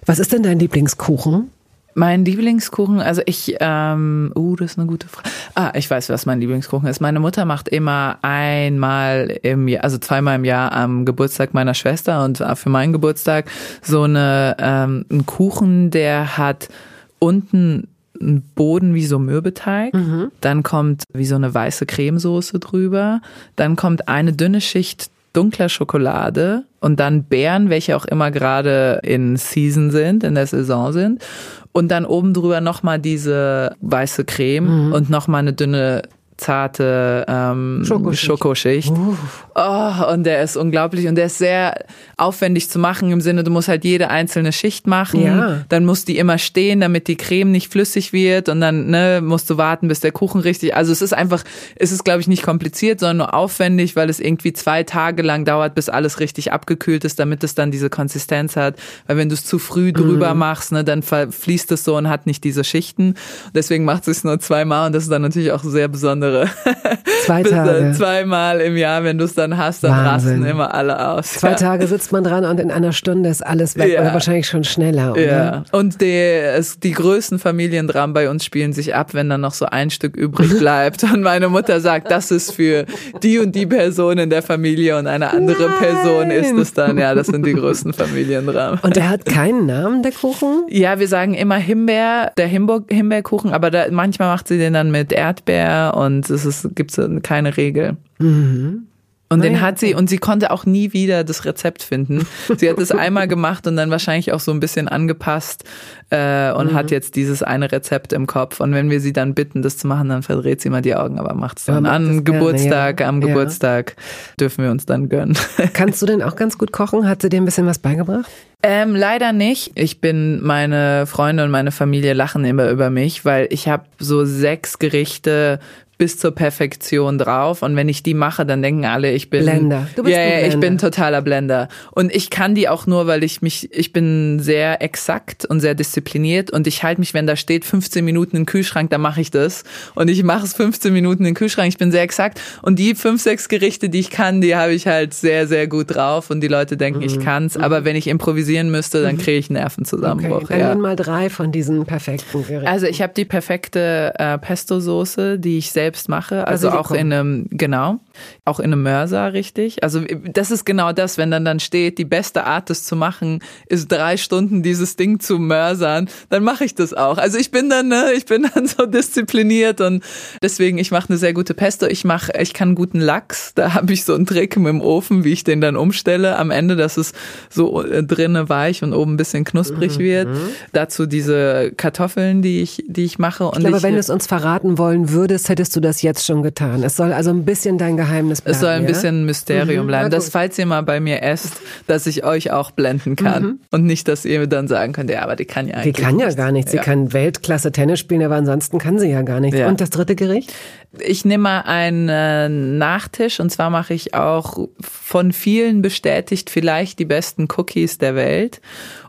Speaker 1: Was ist denn dein Lieblingskuchen?
Speaker 2: Mein Lieblingskuchen, also ich, ähm, uh, das ist eine gute Frage. Ah, ich weiß, was mein Lieblingskuchen ist. Meine Mutter macht immer einmal im Jahr, also zweimal im Jahr am Geburtstag meiner Schwester und für meinen Geburtstag so eine, ähm, einen Kuchen, der hat unten einen Boden wie so Mürbeteig, mhm. dann kommt wie so eine weiße Cremesoße drüber, dann kommt eine dünne Schicht dunkler Schokolade und dann Beeren, welche auch immer gerade in Season sind, in der Saison sind. Und dann oben drüber nochmal diese weiße Creme mhm. und nochmal eine dünne zarte ähm, Schokoschicht. Schokoschicht. Uh. Oh, und der ist unglaublich und der ist sehr aufwendig zu machen im Sinne, du musst halt jede einzelne Schicht machen. Ja. Dann muss die immer stehen, damit die Creme nicht flüssig wird und dann ne, musst du warten, bis der Kuchen richtig. Also es ist einfach, es ist glaube ich nicht kompliziert, sondern nur aufwendig, weil es irgendwie zwei Tage lang dauert, bis alles richtig abgekühlt ist, damit es dann diese Konsistenz hat. Weil wenn du es zu früh drüber mhm. machst, ne, dann fließt es so und hat nicht diese Schichten. Deswegen macht es nur zweimal und das ist dann natürlich auch sehr besonders andere.
Speaker 1: Zwei Tage.
Speaker 2: Zweimal im Jahr, wenn du es dann hast, dann Wahnsinn. rasten immer alle aus.
Speaker 1: Zwei ja. Tage sitzt man dran und in einer Stunde ist alles weg ja. oder wahrscheinlich schon schneller. Oder?
Speaker 2: Ja. Und die, es, die größten Familiendramen bei uns spielen sich ab, wenn dann noch so ein Stück übrig bleibt und meine Mutter sagt, das ist für die und die Person in der Familie und eine andere Nein. Person ist es dann. Ja, das sind die größten Familiendramen.
Speaker 1: Und der hat keinen Namen, der Kuchen?
Speaker 2: Ja, wir sagen immer Himbeer, der Himbeer, Himbeerkuchen, aber da, manchmal macht sie den dann mit Erdbeer und und es gibt keine Regel. Mhm. Und den hat sie, und sie konnte auch nie wieder das Rezept finden. Sie hat es einmal gemacht und dann wahrscheinlich auch so ein bisschen angepasst äh, und mhm. hat jetzt dieses eine Rezept im Kopf. Und wenn wir sie dann bitten, das zu machen, dann verdreht sie mal die Augen, aber macht es dann ja, an Geburtstag, gerne, ja. am Geburtstag dürfen wir uns dann gönnen.
Speaker 1: Kannst du denn auch ganz gut kochen? Hat sie dir ein bisschen was beigebracht?
Speaker 2: Ähm, leider nicht. Ich bin, meine Freunde und meine Familie lachen immer über mich, weil ich habe so sechs Gerichte bis zur Perfektion drauf. Und wenn ich die mache, dann denken alle, ich bin
Speaker 1: Blender.
Speaker 2: Du bist ja, ja, ich bin totaler Blender. Und ich kann die auch nur, weil ich mich, ich bin sehr exakt und sehr diszipliniert und ich halte mich, wenn da steht 15 Minuten im Kühlschrank, dann mache ich das. Und ich mache es 15 Minuten im Kühlschrank. Ich bin sehr exakt. Und die fünf, sechs Gerichte, die ich kann, die habe ich halt sehr, sehr gut drauf. Und die Leute denken, mhm. ich kann's. Aber wenn ich improvisieren müsste, dann mhm. kriege ich Nervenzusammenbruch.
Speaker 1: Okay, dann ja. mal drei von diesen perfekten Gerichten.
Speaker 2: Also ich habe die perfekte äh, Pesto-Soße, die ich selbst selbst mache. Also auch in einem, genau, auch in einem Mörser, richtig. Also das ist genau das, wenn dann dann steht, die beste Art, das zu machen, ist drei Stunden dieses Ding zu mörsern, dann mache ich das auch. Also ich bin dann, ne, ich bin dann so diszipliniert und deswegen, ich mache eine sehr gute Pesto. Ich mache, ich kann guten Lachs. Da habe ich so einen Trick mit dem Ofen, wie ich den dann umstelle am Ende, dass es so äh, drinnen weich und oben ein bisschen knusprig mhm. wird. Dazu diese Kartoffeln, die ich, die ich mache. Und
Speaker 1: ich glaube, ich, wenn du es uns verraten wollen würdest, hättest du du das jetzt schon getan? Es soll also ein bisschen dein Geheimnis bleiben.
Speaker 2: Es soll ein bisschen ein Mysterium mhm, bleiben, dass falls ihr mal bei mir esst, dass ich euch auch blenden kann. Mhm. Und nicht, dass ihr dann sagen könnt, ja, aber die kann ja eigentlich
Speaker 1: Die kann ja gar nichts. Sie ja. kann Weltklasse Tennis spielen, aber ansonsten kann sie ja gar nichts. Ja. Und das dritte Gericht?
Speaker 2: Ich nehme mal einen äh, Nachtisch und zwar mache ich auch von vielen bestätigt vielleicht die besten Cookies der Welt.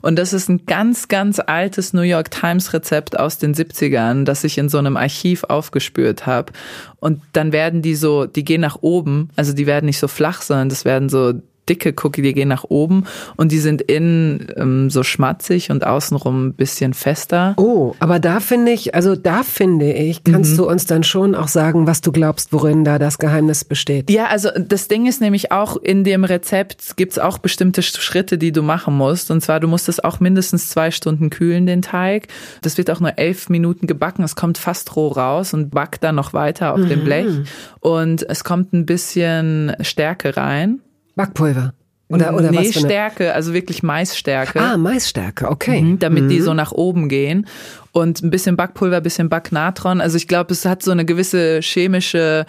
Speaker 2: Und das ist ein ganz, ganz altes New York Times Rezept aus den 70ern, das ich in so einem Archiv aufgespürt habe. Und dann werden die so, die gehen nach oben, also die werden nicht so flach, sondern das werden so dicke Cookie, die gehen nach oben und die sind innen ähm, so schmatzig und außenrum ein bisschen fester.
Speaker 1: Oh, aber da finde ich, also da finde ich, kannst mhm. du uns dann schon auch sagen, was du glaubst, worin da das Geheimnis besteht.
Speaker 2: Ja, also das Ding ist nämlich auch, in dem Rezept gibt's auch bestimmte Schritte, die du machen musst. Und zwar, du musst es auch mindestens zwei Stunden kühlen, den Teig. Das wird auch nur elf Minuten gebacken. Es kommt fast roh raus und backt dann noch weiter auf mhm. dem Blech. Und es kommt ein bisschen Stärke rein.
Speaker 1: Backpulver.
Speaker 2: Oder, oder nee, Stärke, also wirklich Maisstärke.
Speaker 1: Ah, Maisstärke, okay.
Speaker 2: Mhm, damit mhm. die so nach oben gehen. Und ein bisschen Backpulver, ein bisschen Backnatron. Also ich glaube, es hat so eine gewisse chemische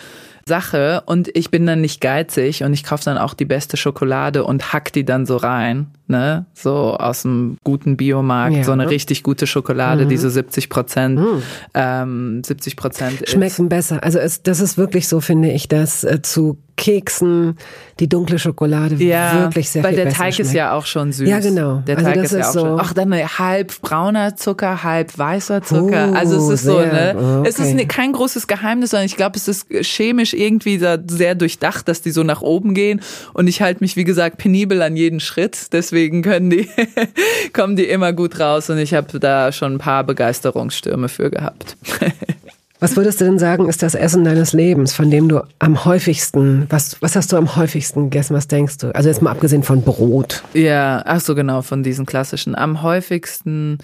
Speaker 2: Sache und ich bin dann nicht geizig und ich kaufe dann auch die beste Schokolade und hack die dann so rein ne, so aus dem guten Biomarkt, ja. so eine richtig gute Schokolade, mhm. die so 70 Prozent, mhm. ähm, 70 Prozent
Speaker 1: Schmecken besser. Also es, das ist wirklich so, finde ich, dass äh, zu Keksen die dunkle Schokolade ja, wirklich sehr
Speaker 2: weil
Speaker 1: viel
Speaker 2: der Teig
Speaker 1: schmeckt.
Speaker 2: ist ja auch schon süß.
Speaker 1: Ja, genau.
Speaker 2: Der also Teig ist ja auch so schon. Ach, dann halb brauner Zucker, halb weißer Zucker. Uh, also es ist sehr, so, ne? Okay. Es ist kein großes Geheimnis, sondern ich glaube, es ist chemisch irgendwie sehr durchdacht, dass die so nach oben gehen. Und ich halte mich, wie gesagt, penibel an jeden Schritt. Deswegen deswegen können die, kommen die immer gut raus und ich habe da schon ein paar Begeisterungsstürme für gehabt.
Speaker 1: Was würdest du denn sagen, ist das Essen deines Lebens, von dem du am häufigsten, was, was hast du am häufigsten gegessen, was denkst du? Also jetzt mal abgesehen von Brot.
Speaker 2: Ja, ach so genau, von diesen klassischen. Am häufigsten,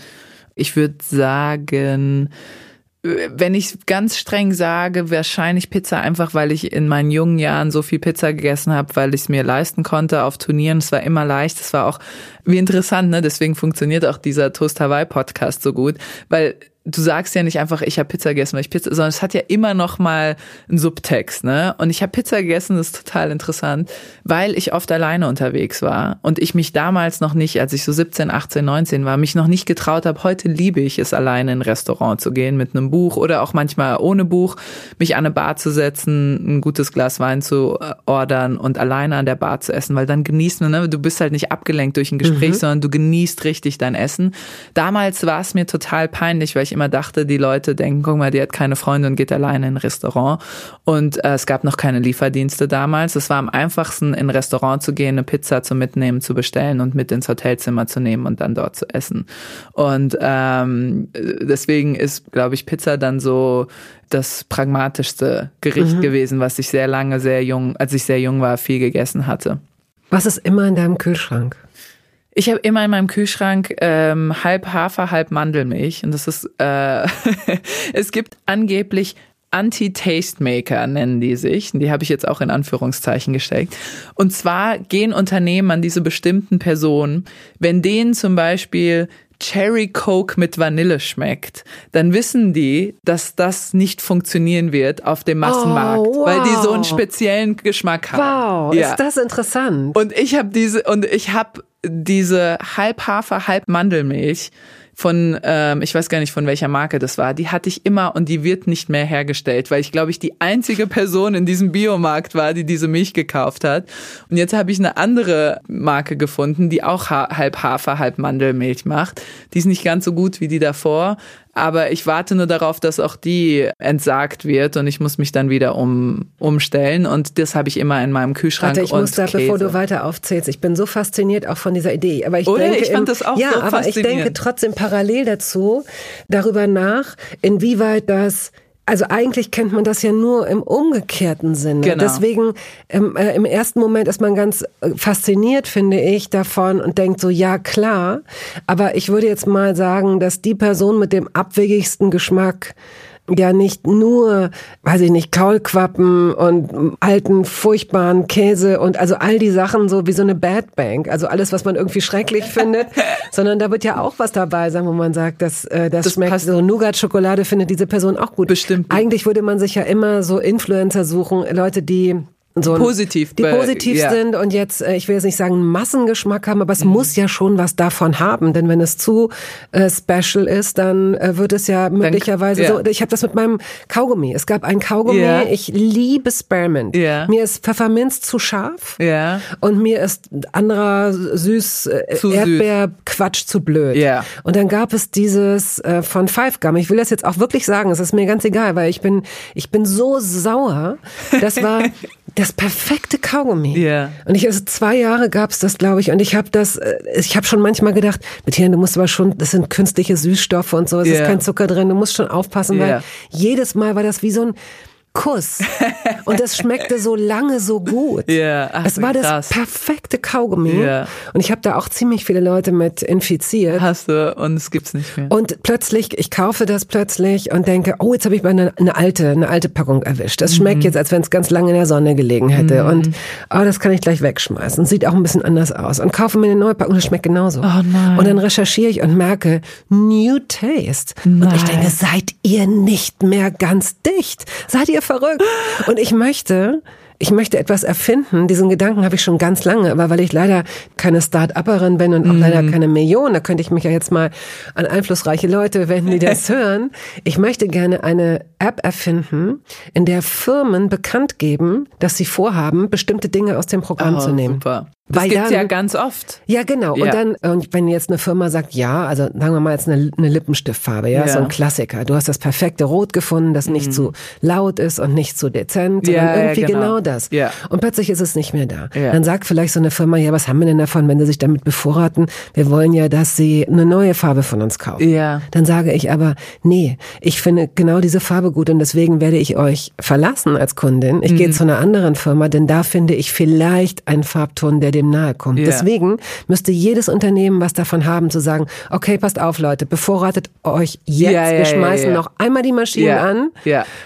Speaker 2: ich würde sagen, wenn ich ganz streng sage, wahrscheinlich Pizza einfach, weil ich in meinen jungen Jahren so viel Pizza gegessen habe, weil ich es mir leisten konnte auf Turnieren. Es war immer leicht. Es war auch wie interessant, ne? Deswegen funktioniert auch dieser Toast Hawaii Podcast so gut, weil du sagst ja nicht einfach, ich habe Pizza gegessen, weil ich Pizza, sondern es hat ja immer noch mal einen Subtext, ne? Und ich habe Pizza gegessen, das ist total interessant, weil ich oft alleine unterwegs war und ich mich damals noch nicht, als ich so 17, 18, 19 war, mich noch nicht getraut habe. Heute liebe ich es, alleine in ein Restaurant zu gehen mit einem Buch oder auch manchmal ohne Buch, mich an eine Bar zu setzen, ein gutes Glas Wein zu äh, ordern und alleine an der Bar zu essen, weil dann genießt man, ne? Du bist halt nicht abgelenkt durch ein Gespräch, mhm. sondern du genießt richtig dein Essen. Damals war es mir total peinlich, weil ich immer dachte, die Leute denken, guck mal, die hat keine Freunde und geht alleine in ein Restaurant. Und äh, es gab noch keine Lieferdienste damals. Es war am einfachsten, in ein Restaurant zu gehen, eine Pizza zu mitnehmen, zu bestellen und mit ins Hotelzimmer zu nehmen und dann dort zu essen. Und ähm, deswegen ist, glaube ich, Pizza dann so das pragmatischste Gericht mhm. gewesen, was ich sehr lange, sehr jung, als ich sehr jung war, viel gegessen hatte.
Speaker 1: Was ist immer in deinem Kühlschrank?
Speaker 2: Ich habe immer in meinem Kühlschrank ähm, halb Hafer, halb Mandelmilch. Und das ist, äh, es gibt angeblich Anti-Taste-Maker nennen die sich. Die habe ich jetzt auch in Anführungszeichen gesteckt. Und zwar gehen Unternehmen an diese bestimmten Personen, wenn denen zum Beispiel Cherry Coke mit Vanille schmeckt, dann wissen die, dass das nicht funktionieren wird auf dem Massenmarkt, oh, wow. weil die so einen speziellen Geschmack
Speaker 1: haben. Wow, ja. ist das interessant.
Speaker 2: Und ich habe diese und ich habe diese halb Hafer, halb Mandelmilch von, ähm, ich weiß gar nicht von welcher Marke das war, die hatte ich immer und die wird nicht mehr hergestellt, weil ich glaube ich die einzige Person in diesem Biomarkt war, die diese Milch gekauft hat. Und jetzt habe ich eine andere Marke gefunden, die auch ha halb Hafer, halb Mandelmilch macht. Die ist nicht ganz so gut wie die davor, aber ich warte nur darauf, dass auch die entsagt wird und ich muss mich dann wieder um, umstellen und das habe ich immer in meinem Kühlschrank.
Speaker 1: Warte, ich muss da, Käse. bevor du weiter aufzählst, ich bin so fasziniert auch von dieser Idee. Aber ich
Speaker 2: Oder?
Speaker 1: denke,
Speaker 2: ich fand das auch
Speaker 1: ja,
Speaker 2: so
Speaker 1: aber ich denke trotzdem parallel dazu darüber nach, inwieweit das also eigentlich kennt man das ja nur im umgekehrten Sinne. Genau. Deswegen ähm, äh, im ersten Moment ist man ganz äh, fasziniert, finde ich, davon und denkt so, ja klar. Aber ich würde jetzt mal sagen, dass die Person mit dem abwegigsten Geschmack ja nicht nur, weiß ich nicht, Kaulquappen und alten, furchtbaren Käse und also all die Sachen so wie so eine Bad Bank, also alles, was man irgendwie schrecklich findet, sondern da wird ja auch was dabei sein, wo man sagt, dass äh, das, das schmeckt passt. so Nougat-Schokolade findet diese Person auch gut.
Speaker 2: Bestimmt.
Speaker 1: Eigentlich würde man sich ja immer so Influencer suchen, Leute, die so
Speaker 2: positiv,
Speaker 1: die positiv ja. sind und jetzt, äh, ich will jetzt nicht sagen Massengeschmack haben, aber es mhm. muss ja schon was davon haben, denn wenn es zu äh, special ist, dann äh, wird es ja möglicherweise dann, ja. so. Ich habe das mit meinem Kaugummi. Es gab ein Kaugummi. Ja. Ich liebe Spearmint. Mir ist Pfefferminz zu scharf. Ja. Und mir ist anderer süß äh, Erdbeerquatsch zu blöd. Ja. Und dann gab es dieses äh, von Five Gum. Ich will das jetzt auch wirklich sagen. Es ist mir ganz egal, weil ich bin ich bin so sauer. Das war das perfekte Kaugummi.
Speaker 2: Ja.
Speaker 1: Und ich also zwei Jahre gab's das, glaube ich, und ich habe das, äh, ich habe schon manchmal gedacht, Bettina, du musst aber schon, das sind künstliche Süßstoffe und so, es ist
Speaker 2: Ja.
Speaker 1: kein Zucker drin, du musst schon aufpassen, weil
Speaker 2: Ja.
Speaker 1: jedes Mal war das wie so ein Kuss. Und das schmeckte so lange so gut.
Speaker 2: Ja, ach,
Speaker 1: es war
Speaker 2: krass.
Speaker 1: das perfekte Kaugummi.
Speaker 2: Ja.
Speaker 1: Und ich habe da auch ziemlich viele Leute mit infiziert.
Speaker 2: Hast du und es gibt's nicht mehr.
Speaker 1: Und plötzlich, ich kaufe das plötzlich und denke, oh, jetzt habe ich mal eine, eine alte, eine alte Packung erwischt. Das
Speaker 2: Mhm.
Speaker 1: schmeckt jetzt, als wenn es ganz lange in der Sonne gelegen hätte. Und oh, das kann ich gleich wegschmeißen. Sieht auch ein bisschen anders aus. Und kaufe mir eine neue Packung, das schmeckt genauso.
Speaker 2: Oh nein.
Speaker 1: Und dann recherchiere ich und merke, New Taste. Und ich
Speaker 2: Nein.
Speaker 1: denke, seid ihr nicht mehr ganz dicht? Seid ihr verrückt? Und ich möchte, ich möchte etwas erfinden. Diesen Gedanken habe ich schon ganz lange, aber weil ich leider keine Start-Upperin bin und auch leider keine Million, da könnte ich mich ja jetzt mal an einflussreiche Leute wenden, die das hören. Ich möchte gerne eine App erfinden, in der Firmen bekannt geben, dass sie vorhaben, bestimmte Dinge aus dem Programm
Speaker 2: Oh,
Speaker 1: zu nehmen.
Speaker 2: Super. Das
Speaker 1: Weil
Speaker 2: gibt's
Speaker 1: dann-
Speaker 2: ja ganz oft.
Speaker 1: Ja, genau.
Speaker 2: Ja.
Speaker 1: Und dann, und wenn jetzt eine Firma sagt, ja, also sagen wir mal jetzt eine, eine Lippenstiftfarbe, ja,
Speaker 2: Ja. Mhm.
Speaker 1: so ein Klassiker. Du hast das perfekte Rot gefunden, das nicht zu laut ist und nicht zu dezent, sondern
Speaker 2: Ja, ja,
Speaker 1: irgendwie genau.
Speaker 2: genau.
Speaker 1: das.
Speaker 2: Ja.
Speaker 1: Und plötzlich ist es nicht mehr da.
Speaker 2: Ja.
Speaker 1: Dann sagt vielleicht so eine Firma, ja, was haben wir denn davon, wenn sie sich damit bevorraten? Wir wollen ja, dass sie eine neue Farbe von uns kaufen.
Speaker 2: Ja.
Speaker 1: Dann sage ich aber, nee, ich finde genau diese Farbe gut und deswegen werde ich euch verlassen als Kundin. Ich
Speaker 2: Mhm.
Speaker 1: gehe zu einer anderen Firma, denn da finde ich vielleicht einen Farbton, der dem nahe kommt.
Speaker 2: Ja.
Speaker 1: Deswegen müsste jedes Unternehmen was davon haben, zu sagen, okay, passt auf, Leute, bevorratet euch jetzt.
Speaker 2: Ja, ja,
Speaker 1: Wir schmeißen noch einmal die Maschinen an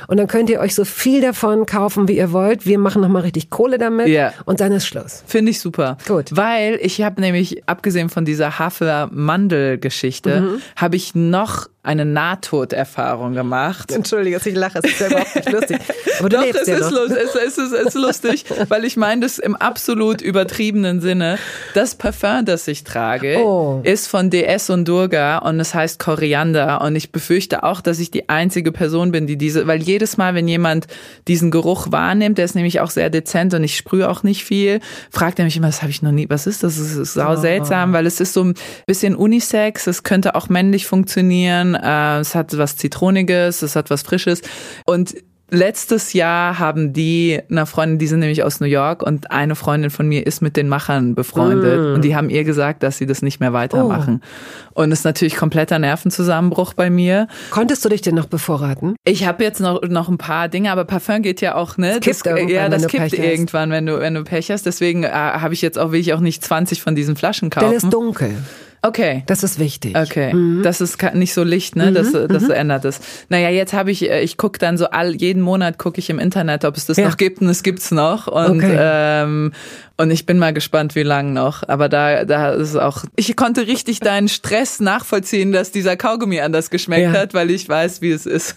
Speaker 1: und dann könnt ihr euch so viel davon kaufen, wie ihr wollt. Wir machen noch mal richtig Kohle damit und dann ist Schluss.
Speaker 2: Finde ich super.
Speaker 1: Gut.
Speaker 2: Weil ich habe nämlich, abgesehen von dieser Hafer-Mandel-Geschichte,
Speaker 1: Mhm.
Speaker 2: habe ich noch eine Nahtoderfahrung gemacht.
Speaker 1: Entschuldige, dass ich lache, es ist ja überhaupt nicht lustig. Aber du
Speaker 2: Doch,
Speaker 1: lebst
Speaker 2: es
Speaker 1: ja
Speaker 2: ist, lust, es, es, ist, es ist lustig, weil ich meine das im absolut übertriebenen Sinne. Das Parfum, das ich trage,
Speaker 1: Oh.
Speaker 2: ist von DS und Durga und es heißt Koriander und ich befürchte auch, dass ich die einzige Person bin, die diese, weil jedes Mal, wenn jemand diesen Geruch wahrnimmt, der ist nämlich auch sehr dezent und ich sprühe auch nicht viel, fragt er mich immer, das habe ich noch nie, was ist das? Das ist sau seltsam, weil es ist so ein bisschen Unisex, es könnte auch männlich funktionieren, äh, es hat was Zitroniges, es hat was Frisches und Letztes Jahr haben die, eine Freundin, die sind nämlich aus New York und eine Freundin von mir ist mit den Machern befreundet und die haben ihr gesagt, dass sie das nicht mehr weitermachen. Und es ist natürlich kompletter Nervenzusammenbruch bei mir.
Speaker 1: Konntest du dich denn noch bevorraten?
Speaker 2: Ich habe jetzt noch, noch ein paar Dinge, aber Parfum geht ja auch, ne?
Speaker 1: kippt irgendwann,
Speaker 2: ja, das kippt irgendwann, wenn du, wenn du Pech hast. Deswegen äh, habe ich jetzt auch, will ich auch nicht 20 von diesen Flaschen
Speaker 1: Denn
Speaker 2: kaufen.
Speaker 1: es ist dunkel.
Speaker 2: Okay.
Speaker 1: Das ist wichtig.
Speaker 2: Okay,
Speaker 1: Mhm.
Speaker 2: das ist nicht so Licht, ne? Das, das ändert es. Naja, jetzt habe ich, äh, ich gucke dann so all jeden Monat gucke ich im Internet, ob es das
Speaker 1: Ja.
Speaker 2: noch gibt und es gibt's noch und
Speaker 1: Okay.
Speaker 2: ähm, und ich bin mal gespannt, wie lang noch. Aber da, da ist auch, ich konnte richtig deinen Stress nachvollziehen, dass dieser Kaugummi anders geschmeckt
Speaker 1: Ja.
Speaker 2: hat, weil ich weiß, wie es ist.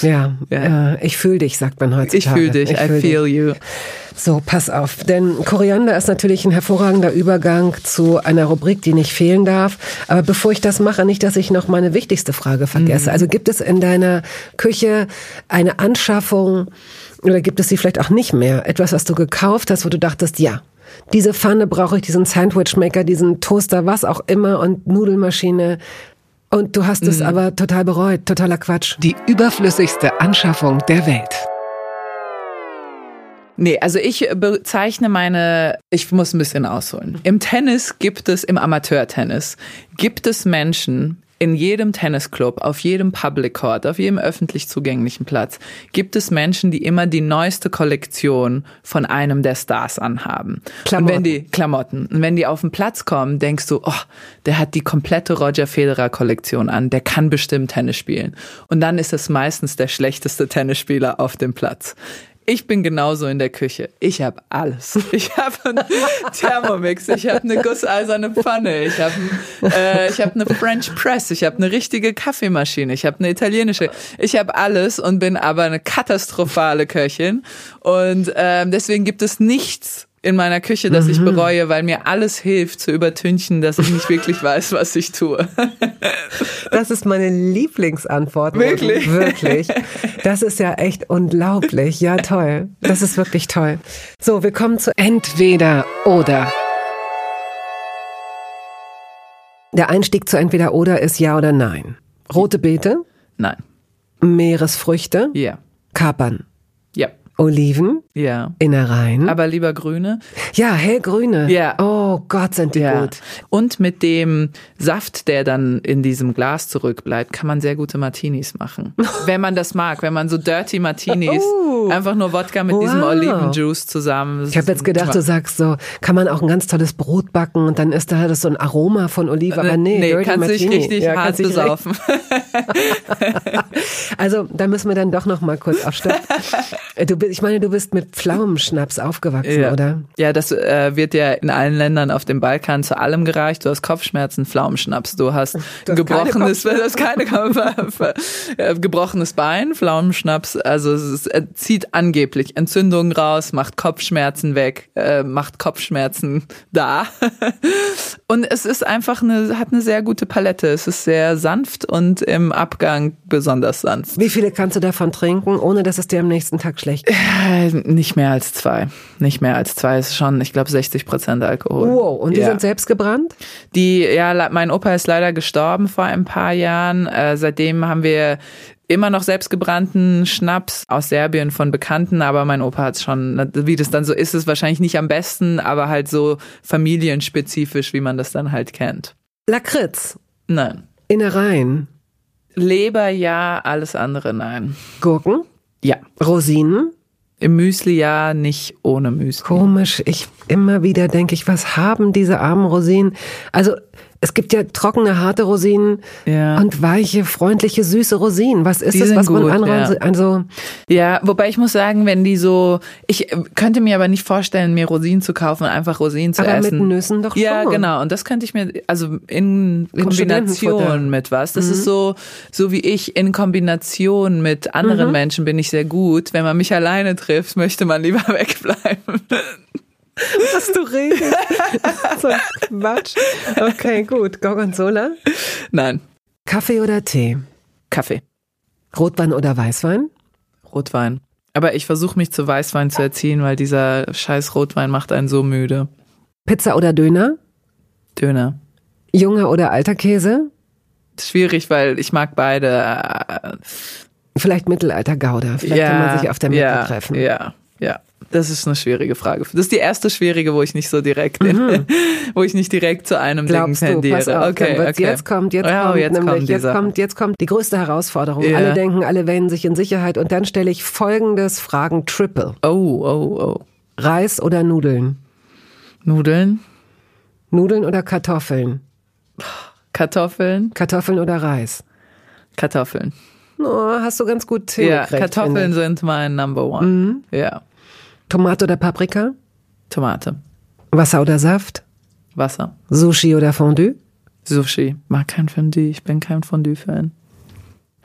Speaker 1: Ja,
Speaker 2: Ja.
Speaker 1: Äh, ich fühle dich, sagt man heutzutage.
Speaker 2: Ich fühle dich, I
Speaker 1: fühl
Speaker 2: feel you.
Speaker 1: So, pass auf. Denn Koriander ist natürlich ein hervorragender Übergang zu einer Rubrik, die nicht fehlen darf. Aber bevor ich das mache, nicht, dass ich noch meine wichtigste Frage vergesse. Also gibt es in deiner Küche eine Anschaffung oder gibt es sie vielleicht auch nicht mehr? Etwas, was du gekauft hast, wo du dachtest, ja, diese Pfanne brauche ich, diesen Sandwichmaker, diesen Toaster, was auch immer und Nudelmaschine. Und du hast es aber total bereut. Totaler Quatsch.
Speaker 3: Die überflüssigste Anschaffung der Welt.
Speaker 2: Nee, also ich bezeichne meine, ich muss ein bisschen ausholen. Im Tennis gibt es, im Amateurtennis, gibt es Menschen, in jedem Tennisclub, auf jedem Public Court, auf jedem öffentlich zugänglichen Platz, gibt es Menschen, die immer die neueste Kollektion von einem der Stars anhaben.
Speaker 1: Klamotten.
Speaker 2: Und wenn die Klamotten, und wenn die auf den Platz kommen, denkst du, oh, der hat die komplette Roger Federer Kollektion an, der kann bestimmt Tennis spielen. Und dann ist es meistens der schlechteste Tennisspieler auf dem Platz. Ich bin genauso in der Küche. Ich habe alles. Ich habe einen Thermomix, ich habe eine gusseiserne Pfanne, ich habe äh, ich habe eine French Press, ich habe eine richtige Kaffeemaschine, ich habe eine italienische. Ich habe alles und bin aber eine katastrophale Köchin und ähm, deswegen gibt es nichts in meiner Küche, das ich bereue, weil mir alles hilft zu übertünchen, dass ich nicht wirklich weiß, was ich tue.
Speaker 1: Das ist meine Lieblingsantwort.
Speaker 2: Wirklich?
Speaker 1: Wirklich. Das ist ja echt unglaublich. Ja, toll. Das ist wirklich toll. So, wir kommen zu
Speaker 3: Entweder oder.
Speaker 1: der Einstieg zu entweder oder ist ja oder nein. Rote Beete,
Speaker 2: Nein.
Speaker 1: Meeresfrüchte,
Speaker 2: Ja.
Speaker 1: Kapern. Oliven,
Speaker 2: Ja.
Speaker 1: Innereien.
Speaker 2: Aber lieber grüne.
Speaker 1: ja, hellgrüne.
Speaker 2: Ja.
Speaker 1: Oh Gott, sind die
Speaker 2: Ja.
Speaker 1: gut.
Speaker 2: Und mit dem Saft, der dann in diesem Glas zurückbleibt, kann man sehr gute Martinis machen. wenn man das mag, wenn man so Dirty Martinis,
Speaker 1: Oh.
Speaker 2: einfach nur Wodka mit diesem
Speaker 1: Wow.
Speaker 2: Olivenjuice zusammen.
Speaker 1: Ich habe jetzt gedacht, du sagst so, kann man auch ein ganz tolles Brot backen und dann ist da das so ein Aroma von Olive, aber nee,
Speaker 2: nee,
Speaker 1: Dirty
Speaker 2: kannst dich
Speaker 1: Martini.
Speaker 2: richtig
Speaker 1: Ja,
Speaker 2: hart
Speaker 1: dich
Speaker 2: besaufen.
Speaker 1: Also, da müssen wir dann doch noch mal kurz auf Stopp. Du, bist- ich meine, du bist mit Pflaumenschnaps aufgewachsen,
Speaker 2: Ja.
Speaker 1: oder?
Speaker 2: Ja, das äh, wird ja in allen Ländern auf dem Balkan zu allem gereicht. Du hast Kopfschmerzen, Pflaumenschnaps, du hast, ein gebrochenes, hast keine äh, gebrochenes Bein, Pflaumenschnaps. Also es ist, äh, zieht angeblich Entzündungen raus, macht Kopfschmerzen weg, äh, macht Kopfschmerzen da. Und es ist einfach eine, hat eine sehr gute Palette. Es ist sehr sanft und im Abgang besonders sanft.
Speaker 1: Wie viele kannst du davon trinken, ohne dass es dir am nächsten Tag schlecht geht?
Speaker 2: Äh, Nicht mehr als zwei. Nicht mehr als zwei ist schon, ich glaube, 60 Prozent Alkohol.
Speaker 1: Wow, und die
Speaker 2: ja.
Speaker 1: sind selbst gebrannt?
Speaker 2: Die, ja, mein Opa ist leider gestorben vor ein paar Jahren. Äh, seitdem haben wir immer noch selbstgebrannten Schnaps aus Serbien von Bekannten, aber mein Opa hat schon, wie das dann so ist, ist wahrscheinlich nicht am besten, aber halt so familienspezifisch, wie man das dann halt kennt.
Speaker 1: Lakritz,
Speaker 2: Nein.
Speaker 1: Innereien,
Speaker 2: Leber ja, alles andere nein.
Speaker 1: Gurken,
Speaker 2: Ja.
Speaker 1: Rosinen.
Speaker 2: Im Müsli ja, nicht ohne Müsli.
Speaker 1: Komisch, ich immer wieder denke ich, was haben diese armen Rosinen? Also es gibt ja trockene, harte Rosinen
Speaker 2: Ja.
Speaker 1: und weiche, freundliche, süße Rosinen. Was ist
Speaker 2: Die
Speaker 1: das,
Speaker 2: sind
Speaker 1: was man
Speaker 2: gut,
Speaker 1: anrollt?
Speaker 2: ja.
Speaker 1: Also
Speaker 2: Ja, wobei ich muss sagen, wenn die so, ich könnte mir aber nicht vorstellen, mir Rosinen zu kaufen, einfach Rosinen zu
Speaker 1: aber
Speaker 2: essen.
Speaker 1: mit Nüssen doch schon.
Speaker 2: Ja, genau. Und das könnte ich mir, also in. Kombination mit was.
Speaker 1: Mhm.
Speaker 2: Das ist so, so wie ich in Kombination mit
Speaker 1: Mhm.
Speaker 2: anderen Menschen bin ich sehr gut. Wenn man mich alleine trifft, möchte man lieber wegbleiben.
Speaker 1: Was du redest. so Quatsch. Okay, gut. Gorgonzola.
Speaker 2: Nein,
Speaker 1: Kaffee oder Tee?
Speaker 2: Kaffee,
Speaker 1: Rotwein oder Weißwein?
Speaker 2: Rotwein. Aber ich versuche mich zu Weißwein zu erziehen, weil dieser scheiß Rotwein macht einen so müde.
Speaker 1: Pizza oder Döner?
Speaker 2: Döner.
Speaker 1: Junger oder alter Käse?
Speaker 2: Schwierig, weil ich mag beide.
Speaker 1: Vielleicht Mittelalter Gouda. Vielleicht kann man sich auf der Mitte
Speaker 2: ja,
Speaker 1: treffen.
Speaker 2: Ja, ja. Das ist eine schwierige Frage. Das ist die erste schwierige, wo ich nicht so direkt, wo ich nicht direkt zu einem
Speaker 1: Mhm. Glaubst
Speaker 2: Ding
Speaker 1: du,
Speaker 2: tendiere.
Speaker 1: pass auf,
Speaker 2: okay, okay.
Speaker 1: jetzt kommt, jetzt
Speaker 2: Ja,
Speaker 1: kommt,
Speaker 2: jetzt
Speaker 1: nämlich,
Speaker 2: kommt die
Speaker 1: jetzt kommt, jetzt kommt die größte Herausforderung.
Speaker 2: Ja.
Speaker 1: Alle denken, alle wähnen sich in Sicherheit und dann stelle ich folgendes Fragen Triple.
Speaker 2: Oh, oh, oh.
Speaker 1: Reis oder Nudeln?
Speaker 2: Nudeln,
Speaker 1: Nudeln oder Kartoffeln?
Speaker 2: Kartoffeln,
Speaker 1: Kartoffeln oder Reis?
Speaker 2: Kartoffeln.
Speaker 1: Oh, hast du ganz gut
Speaker 2: Ja,
Speaker 1: hingekriegt, finde
Speaker 2: Kartoffeln sind mein Number One.
Speaker 1: Mhm.
Speaker 2: Ja,
Speaker 1: Tomate oder Paprika?
Speaker 2: Tomate,
Speaker 1: Wasser oder Saft?
Speaker 2: Wasser,
Speaker 1: Sushi oder Fondue?
Speaker 2: Sushi. Mag kein Fondue. Ich bin kein Fondue-Fan.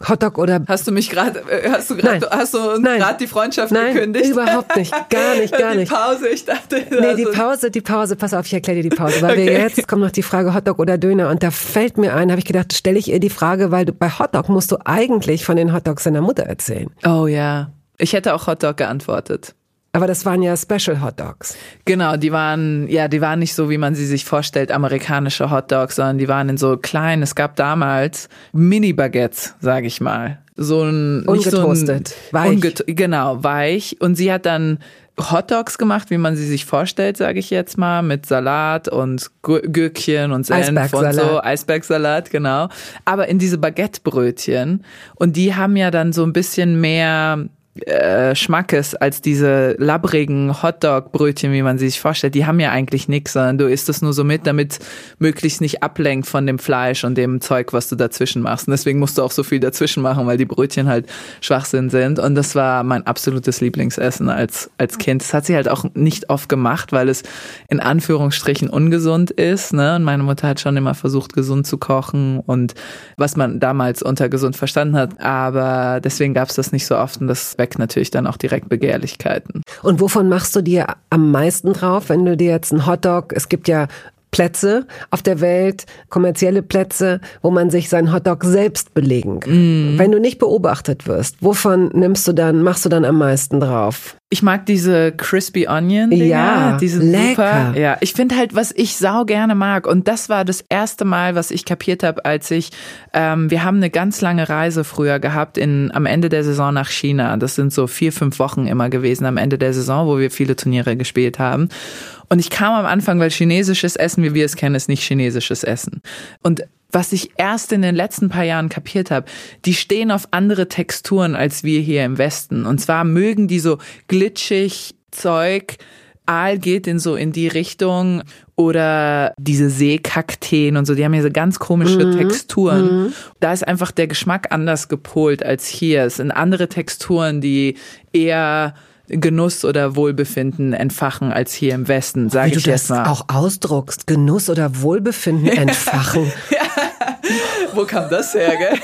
Speaker 1: Hotdog oder
Speaker 2: Hast du mich gerade, äh, hast du gerade, hast du uns gerade die Freundschaft
Speaker 1: Nein,
Speaker 2: gekündigt?
Speaker 1: überhaupt nicht. Gar nicht, gar
Speaker 2: die
Speaker 1: nicht.
Speaker 2: Pause, ich dachte.
Speaker 1: Nee, die
Speaker 2: also-
Speaker 1: Pause, die Pause, pass auf, ich erkläre dir die Pause. Weil wir
Speaker 2: Okay.
Speaker 1: jetzt kommt noch die Frage Hotdog oder Döner und da fällt mir ein, habe ich gedacht, stelle ich ihr die Frage, weil du, bei Hotdog musst du eigentlich von den Hotdogs deiner Mutter erzählen.
Speaker 2: Oh ja. Ich hätte auch Hotdog geantwortet.
Speaker 1: Aber das waren ja Special Hotdogs.
Speaker 2: Genau, die waren, ja, die waren nicht so, wie man sie sich vorstellt, amerikanische Hotdogs, sondern die waren in so klein. Es gab damals Mini-Baguettes, sage ich mal. So ein, nicht so ein,
Speaker 1: Ungetoastet, weich.
Speaker 2: Unget genau, weich. Und sie hat dann Hotdogs gemacht, wie man sie sich vorstellt, sage ich jetzt mal, mit Salat und Gür- Gürkchen und Senf und
Speaker 1: Eisbergsalat.
Speaker 2: so, Eisbergsalat, genau. Aber in diese Baguettebrötchen. Und die haben ja dann so ein bisschen mehr äh, Schmackes als diese labbrigen Hotdog-Brötchen, wie man sie sich vorstellt. Die haben ja eigentlich nichts, sondern du isst es nur so mit, damit möglichst nicht ablenkt von dem Fleisch und dem Zeug, was du dazwischen machst. Und deswegen musst du auch so viel dazwischen machen, weil die Brötchen halt Schwachsinn sind. Und das war mein absolutes Lieblingsessen als, als Kind. Das hat sie halt auch nicht oft gemacht, weil es in Anführungsstrichen ungesund ist. Ne? Und meine Mutter hat schon immer versucht, gesund zu kochen und was man damals unter gesund verstanden hat. Aber deswegen gab es das nicht so oft und das weckt natürlich dann auch direkt Begehrlichkeiten.
Speaker 1: Und wovon machst du dir am meisten drauf, wenn du dir jetzt einen Hotdog, es gibt ja Plätze auf der Welt, kommerzielle Plätze, wo man sich seinen Hotdog selbst belegen kann. Mm. Wenn du nicht beobachtet wirst, wovon nimmst du dann, machst du dann am meisten drauf?
Speaker 2: Ich mag diese crispy onion Dinger,
Speaker 1: ja,
Speaker 2: diese
Speaker 1: lecker.
Speaker 2: Super, ja, ich finde halt, was ich sau gerne mag und das war das erste Mal, was ich kapiert habe, als ich, ähm, wir haben eine ganz lange Reise früher gehabt in am Ende der Saison nach China. Das sind so vier, fünf Wochen immer gewesen am Ende der Saison, wo wir viele Turniere gespielt haben. Und ich kam am Anfang, weil chinesisches Essen, wie wir es kennen, ist nicht chinesisches Essen. Und was ich erst in den letzten paar Jahren kapiert habe, die stehen auf andere Texturen als wir hier im Westen. Und zwar mögen die so glitschig Zeug, Aal geht in so in die Richtung oder diese Seekakteen und so, die haben hier so ganz komische mhm. Texturen. Mhm. Da ist einfach der Geschmack anders gepolt als hier. Es sind andere Texturen, die eher Genuss oder Wohlbefinden entfachen als hier im Westen, sage ich jetzt mal.
Speaker 1: Wie du das auch ausdruckst, Genuss oder Wohlbefinden entfachen. ja.
Speaker 2: Wo kam das her, gell?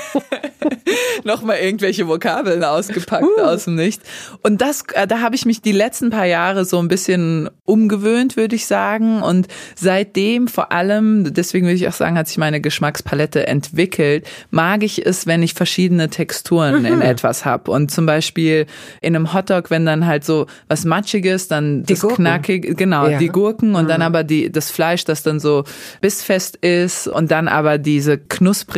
Speaker 2: Nochmal irgendwelche Vokabeln ausgepackt uh. aus dem Nichts. Und das, äh, da habe ich mich die letzten paar Jahre so ein bisschen umgewöhnt, würde ich sagen. Und seitdem vor allem, deswegen würde ich auch sagen, hat sich meine Geschmackspalette entwickelt, mag ich es, wenn ich verschiedene Texturen mhm. in etwas habe. Und zum Beispiel in einem Hotdog, wenn dann halt so was Matschiges, dann die das Gurken. knackig, genau, ja. die Gurken und mhm. dann aber die, das Fleisch, das dann so bissfest ist und dann aber diese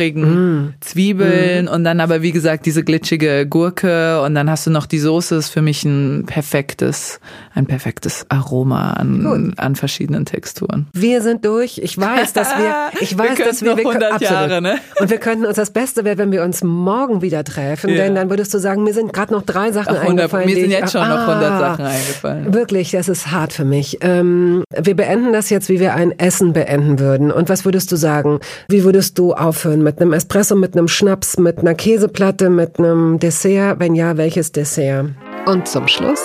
Speaker 2: knusprigen mm. Zwiebeln mm. und dann aber wie gesagt diese glitschige Gurke und dann hast du noch die Soße, ist für mich ein perfektes, ein perfektes Aroma an, an verschiedenen Texturen.
Speaker 1: Wir sind durch. Ich weiß, dass wir, ich weiß,
Speaker 2: wir
Speaker 1: dass wir,
Speaker 2: wir 100 absolut. Jahre, ne?
Speaker 1: Und wir könnten uns das Beste wäre, wenn wir uns morgen wieder treffen, ja. denn dann würdest du sagen, mir sind gerade noch drei Sachen Ach, 100, eingefallen.
Speaker 2: Mir sind jetzt schon ah, noch 100 Sachen eingefallen.
Speaker 1: Wirklich, das ist hart für mich. Ähm, wir beenden das jetzt, wie wir ein Essen beenden würden. Und was würdest du sagen? Wie würdest du aufhören? Mit einem Espresso, mit einem Schnaps, mit einer Käseplatte, mit einem Dessert? Wenn ja, welches Dessert?
Speaker 3: Und zum Schluss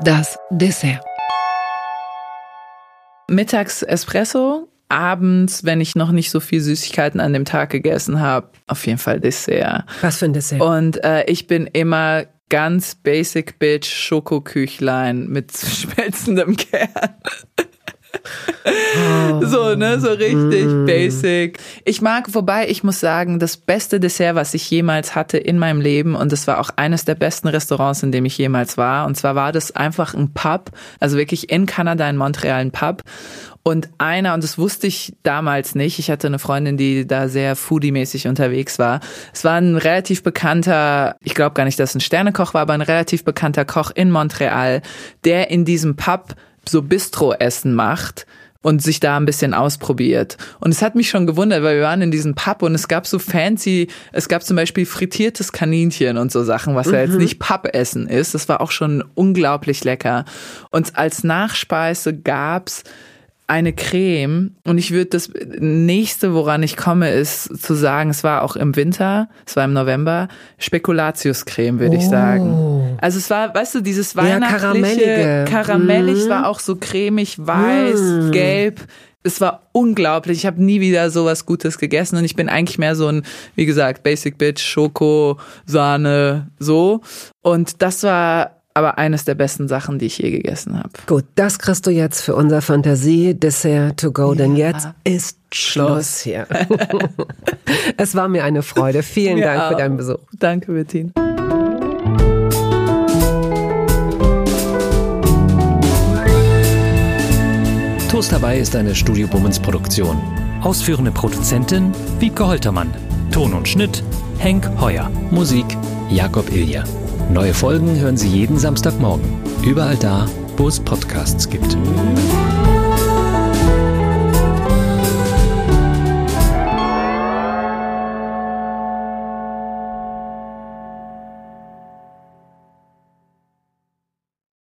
Speaker 3: das Dessert.
Speaker 2: Mittags Espresso, abends, wenn ich noch nicht so viel Süßigkeiten an dem Tag gegessen habe, auf jeden Fall Dessert.
Speaker 1: Was für ein Dessert?
Speaker 2: Und äh, ich bin immer ganz basic bitch Schokoküchlein mit schmelzendem Kern. so, ne, so richtig mm. basic. Ich mag, wobei ich muss sagen, das beste Dessert, was ich jemals hatte in meinem Leben und das war auch eines der besten Restaurants, in dem ich jemals war. Und zwar war das einfach ein Pub, also wirklich in Kanada, in Montreal ein Pub. Und einer, und das wusste ich damals nicht, ich hatte eine Freundin, die da sehr foodie-mäßig unterwegs war. Es war ein relativ bekannter, ich glaube gar nicht, dass es ein Sternekoch war, aber ein relativ bekannter Koch in Montreal, der in diesem Pub so Bistro-Essen macht und sich da ein bisschen ausprobiert. Und es hat mich schon gewundert, weil wir waren in diesem Pub und es gab so fancy, es gab zum Beispiel frittiertes Kaninchen und so Sachen, was mhm. ja jetzt mhm. nicht Pub-Essen ist. Das war auch schon unglaublich lecker. Und als Nachspeise gab's eine Creme und ich würde das nächste, woran ich komme, ist zu sagen, es war auch im Winter, es war im November, Spekulatius-Creme, würde oh. ich sagen. Also es war, weißt du, dieses weihnachtliche,
Speaker 1: ja,
Speaker 2: karamellig, mm. war auch so cremig, weiß, mm. gelb. Es war unglaublich. Ich habe nie wieder sowas Gutes gegessen und ich bin eigentlich mehr so ein, wie gesagt, Basic Bitch, Schoko, Sahne, so. Und das war aber eines der besten Sachen, die ich je gegessen habe.
Speaker 1: Gut, das kriegst du jetzt für unser Fantasie-Dessert to go, denn ja. jetzt ist Schluss hier. es war mir eine Freude. Vielen Dank für deinen Besuch.
Speaker 2: Danke, Bettin.
Speaker 4: Toast dabei ist eine Studio Bummens Produktion. Ausführende Produzentin Wiebke Holtermann. Ton und Schnitt Henk Heuer. Musik Jakob Ilja. Neue Folgen hören Sie jeden Samstagmorgen. Überall da, wo es Podcasts gibt.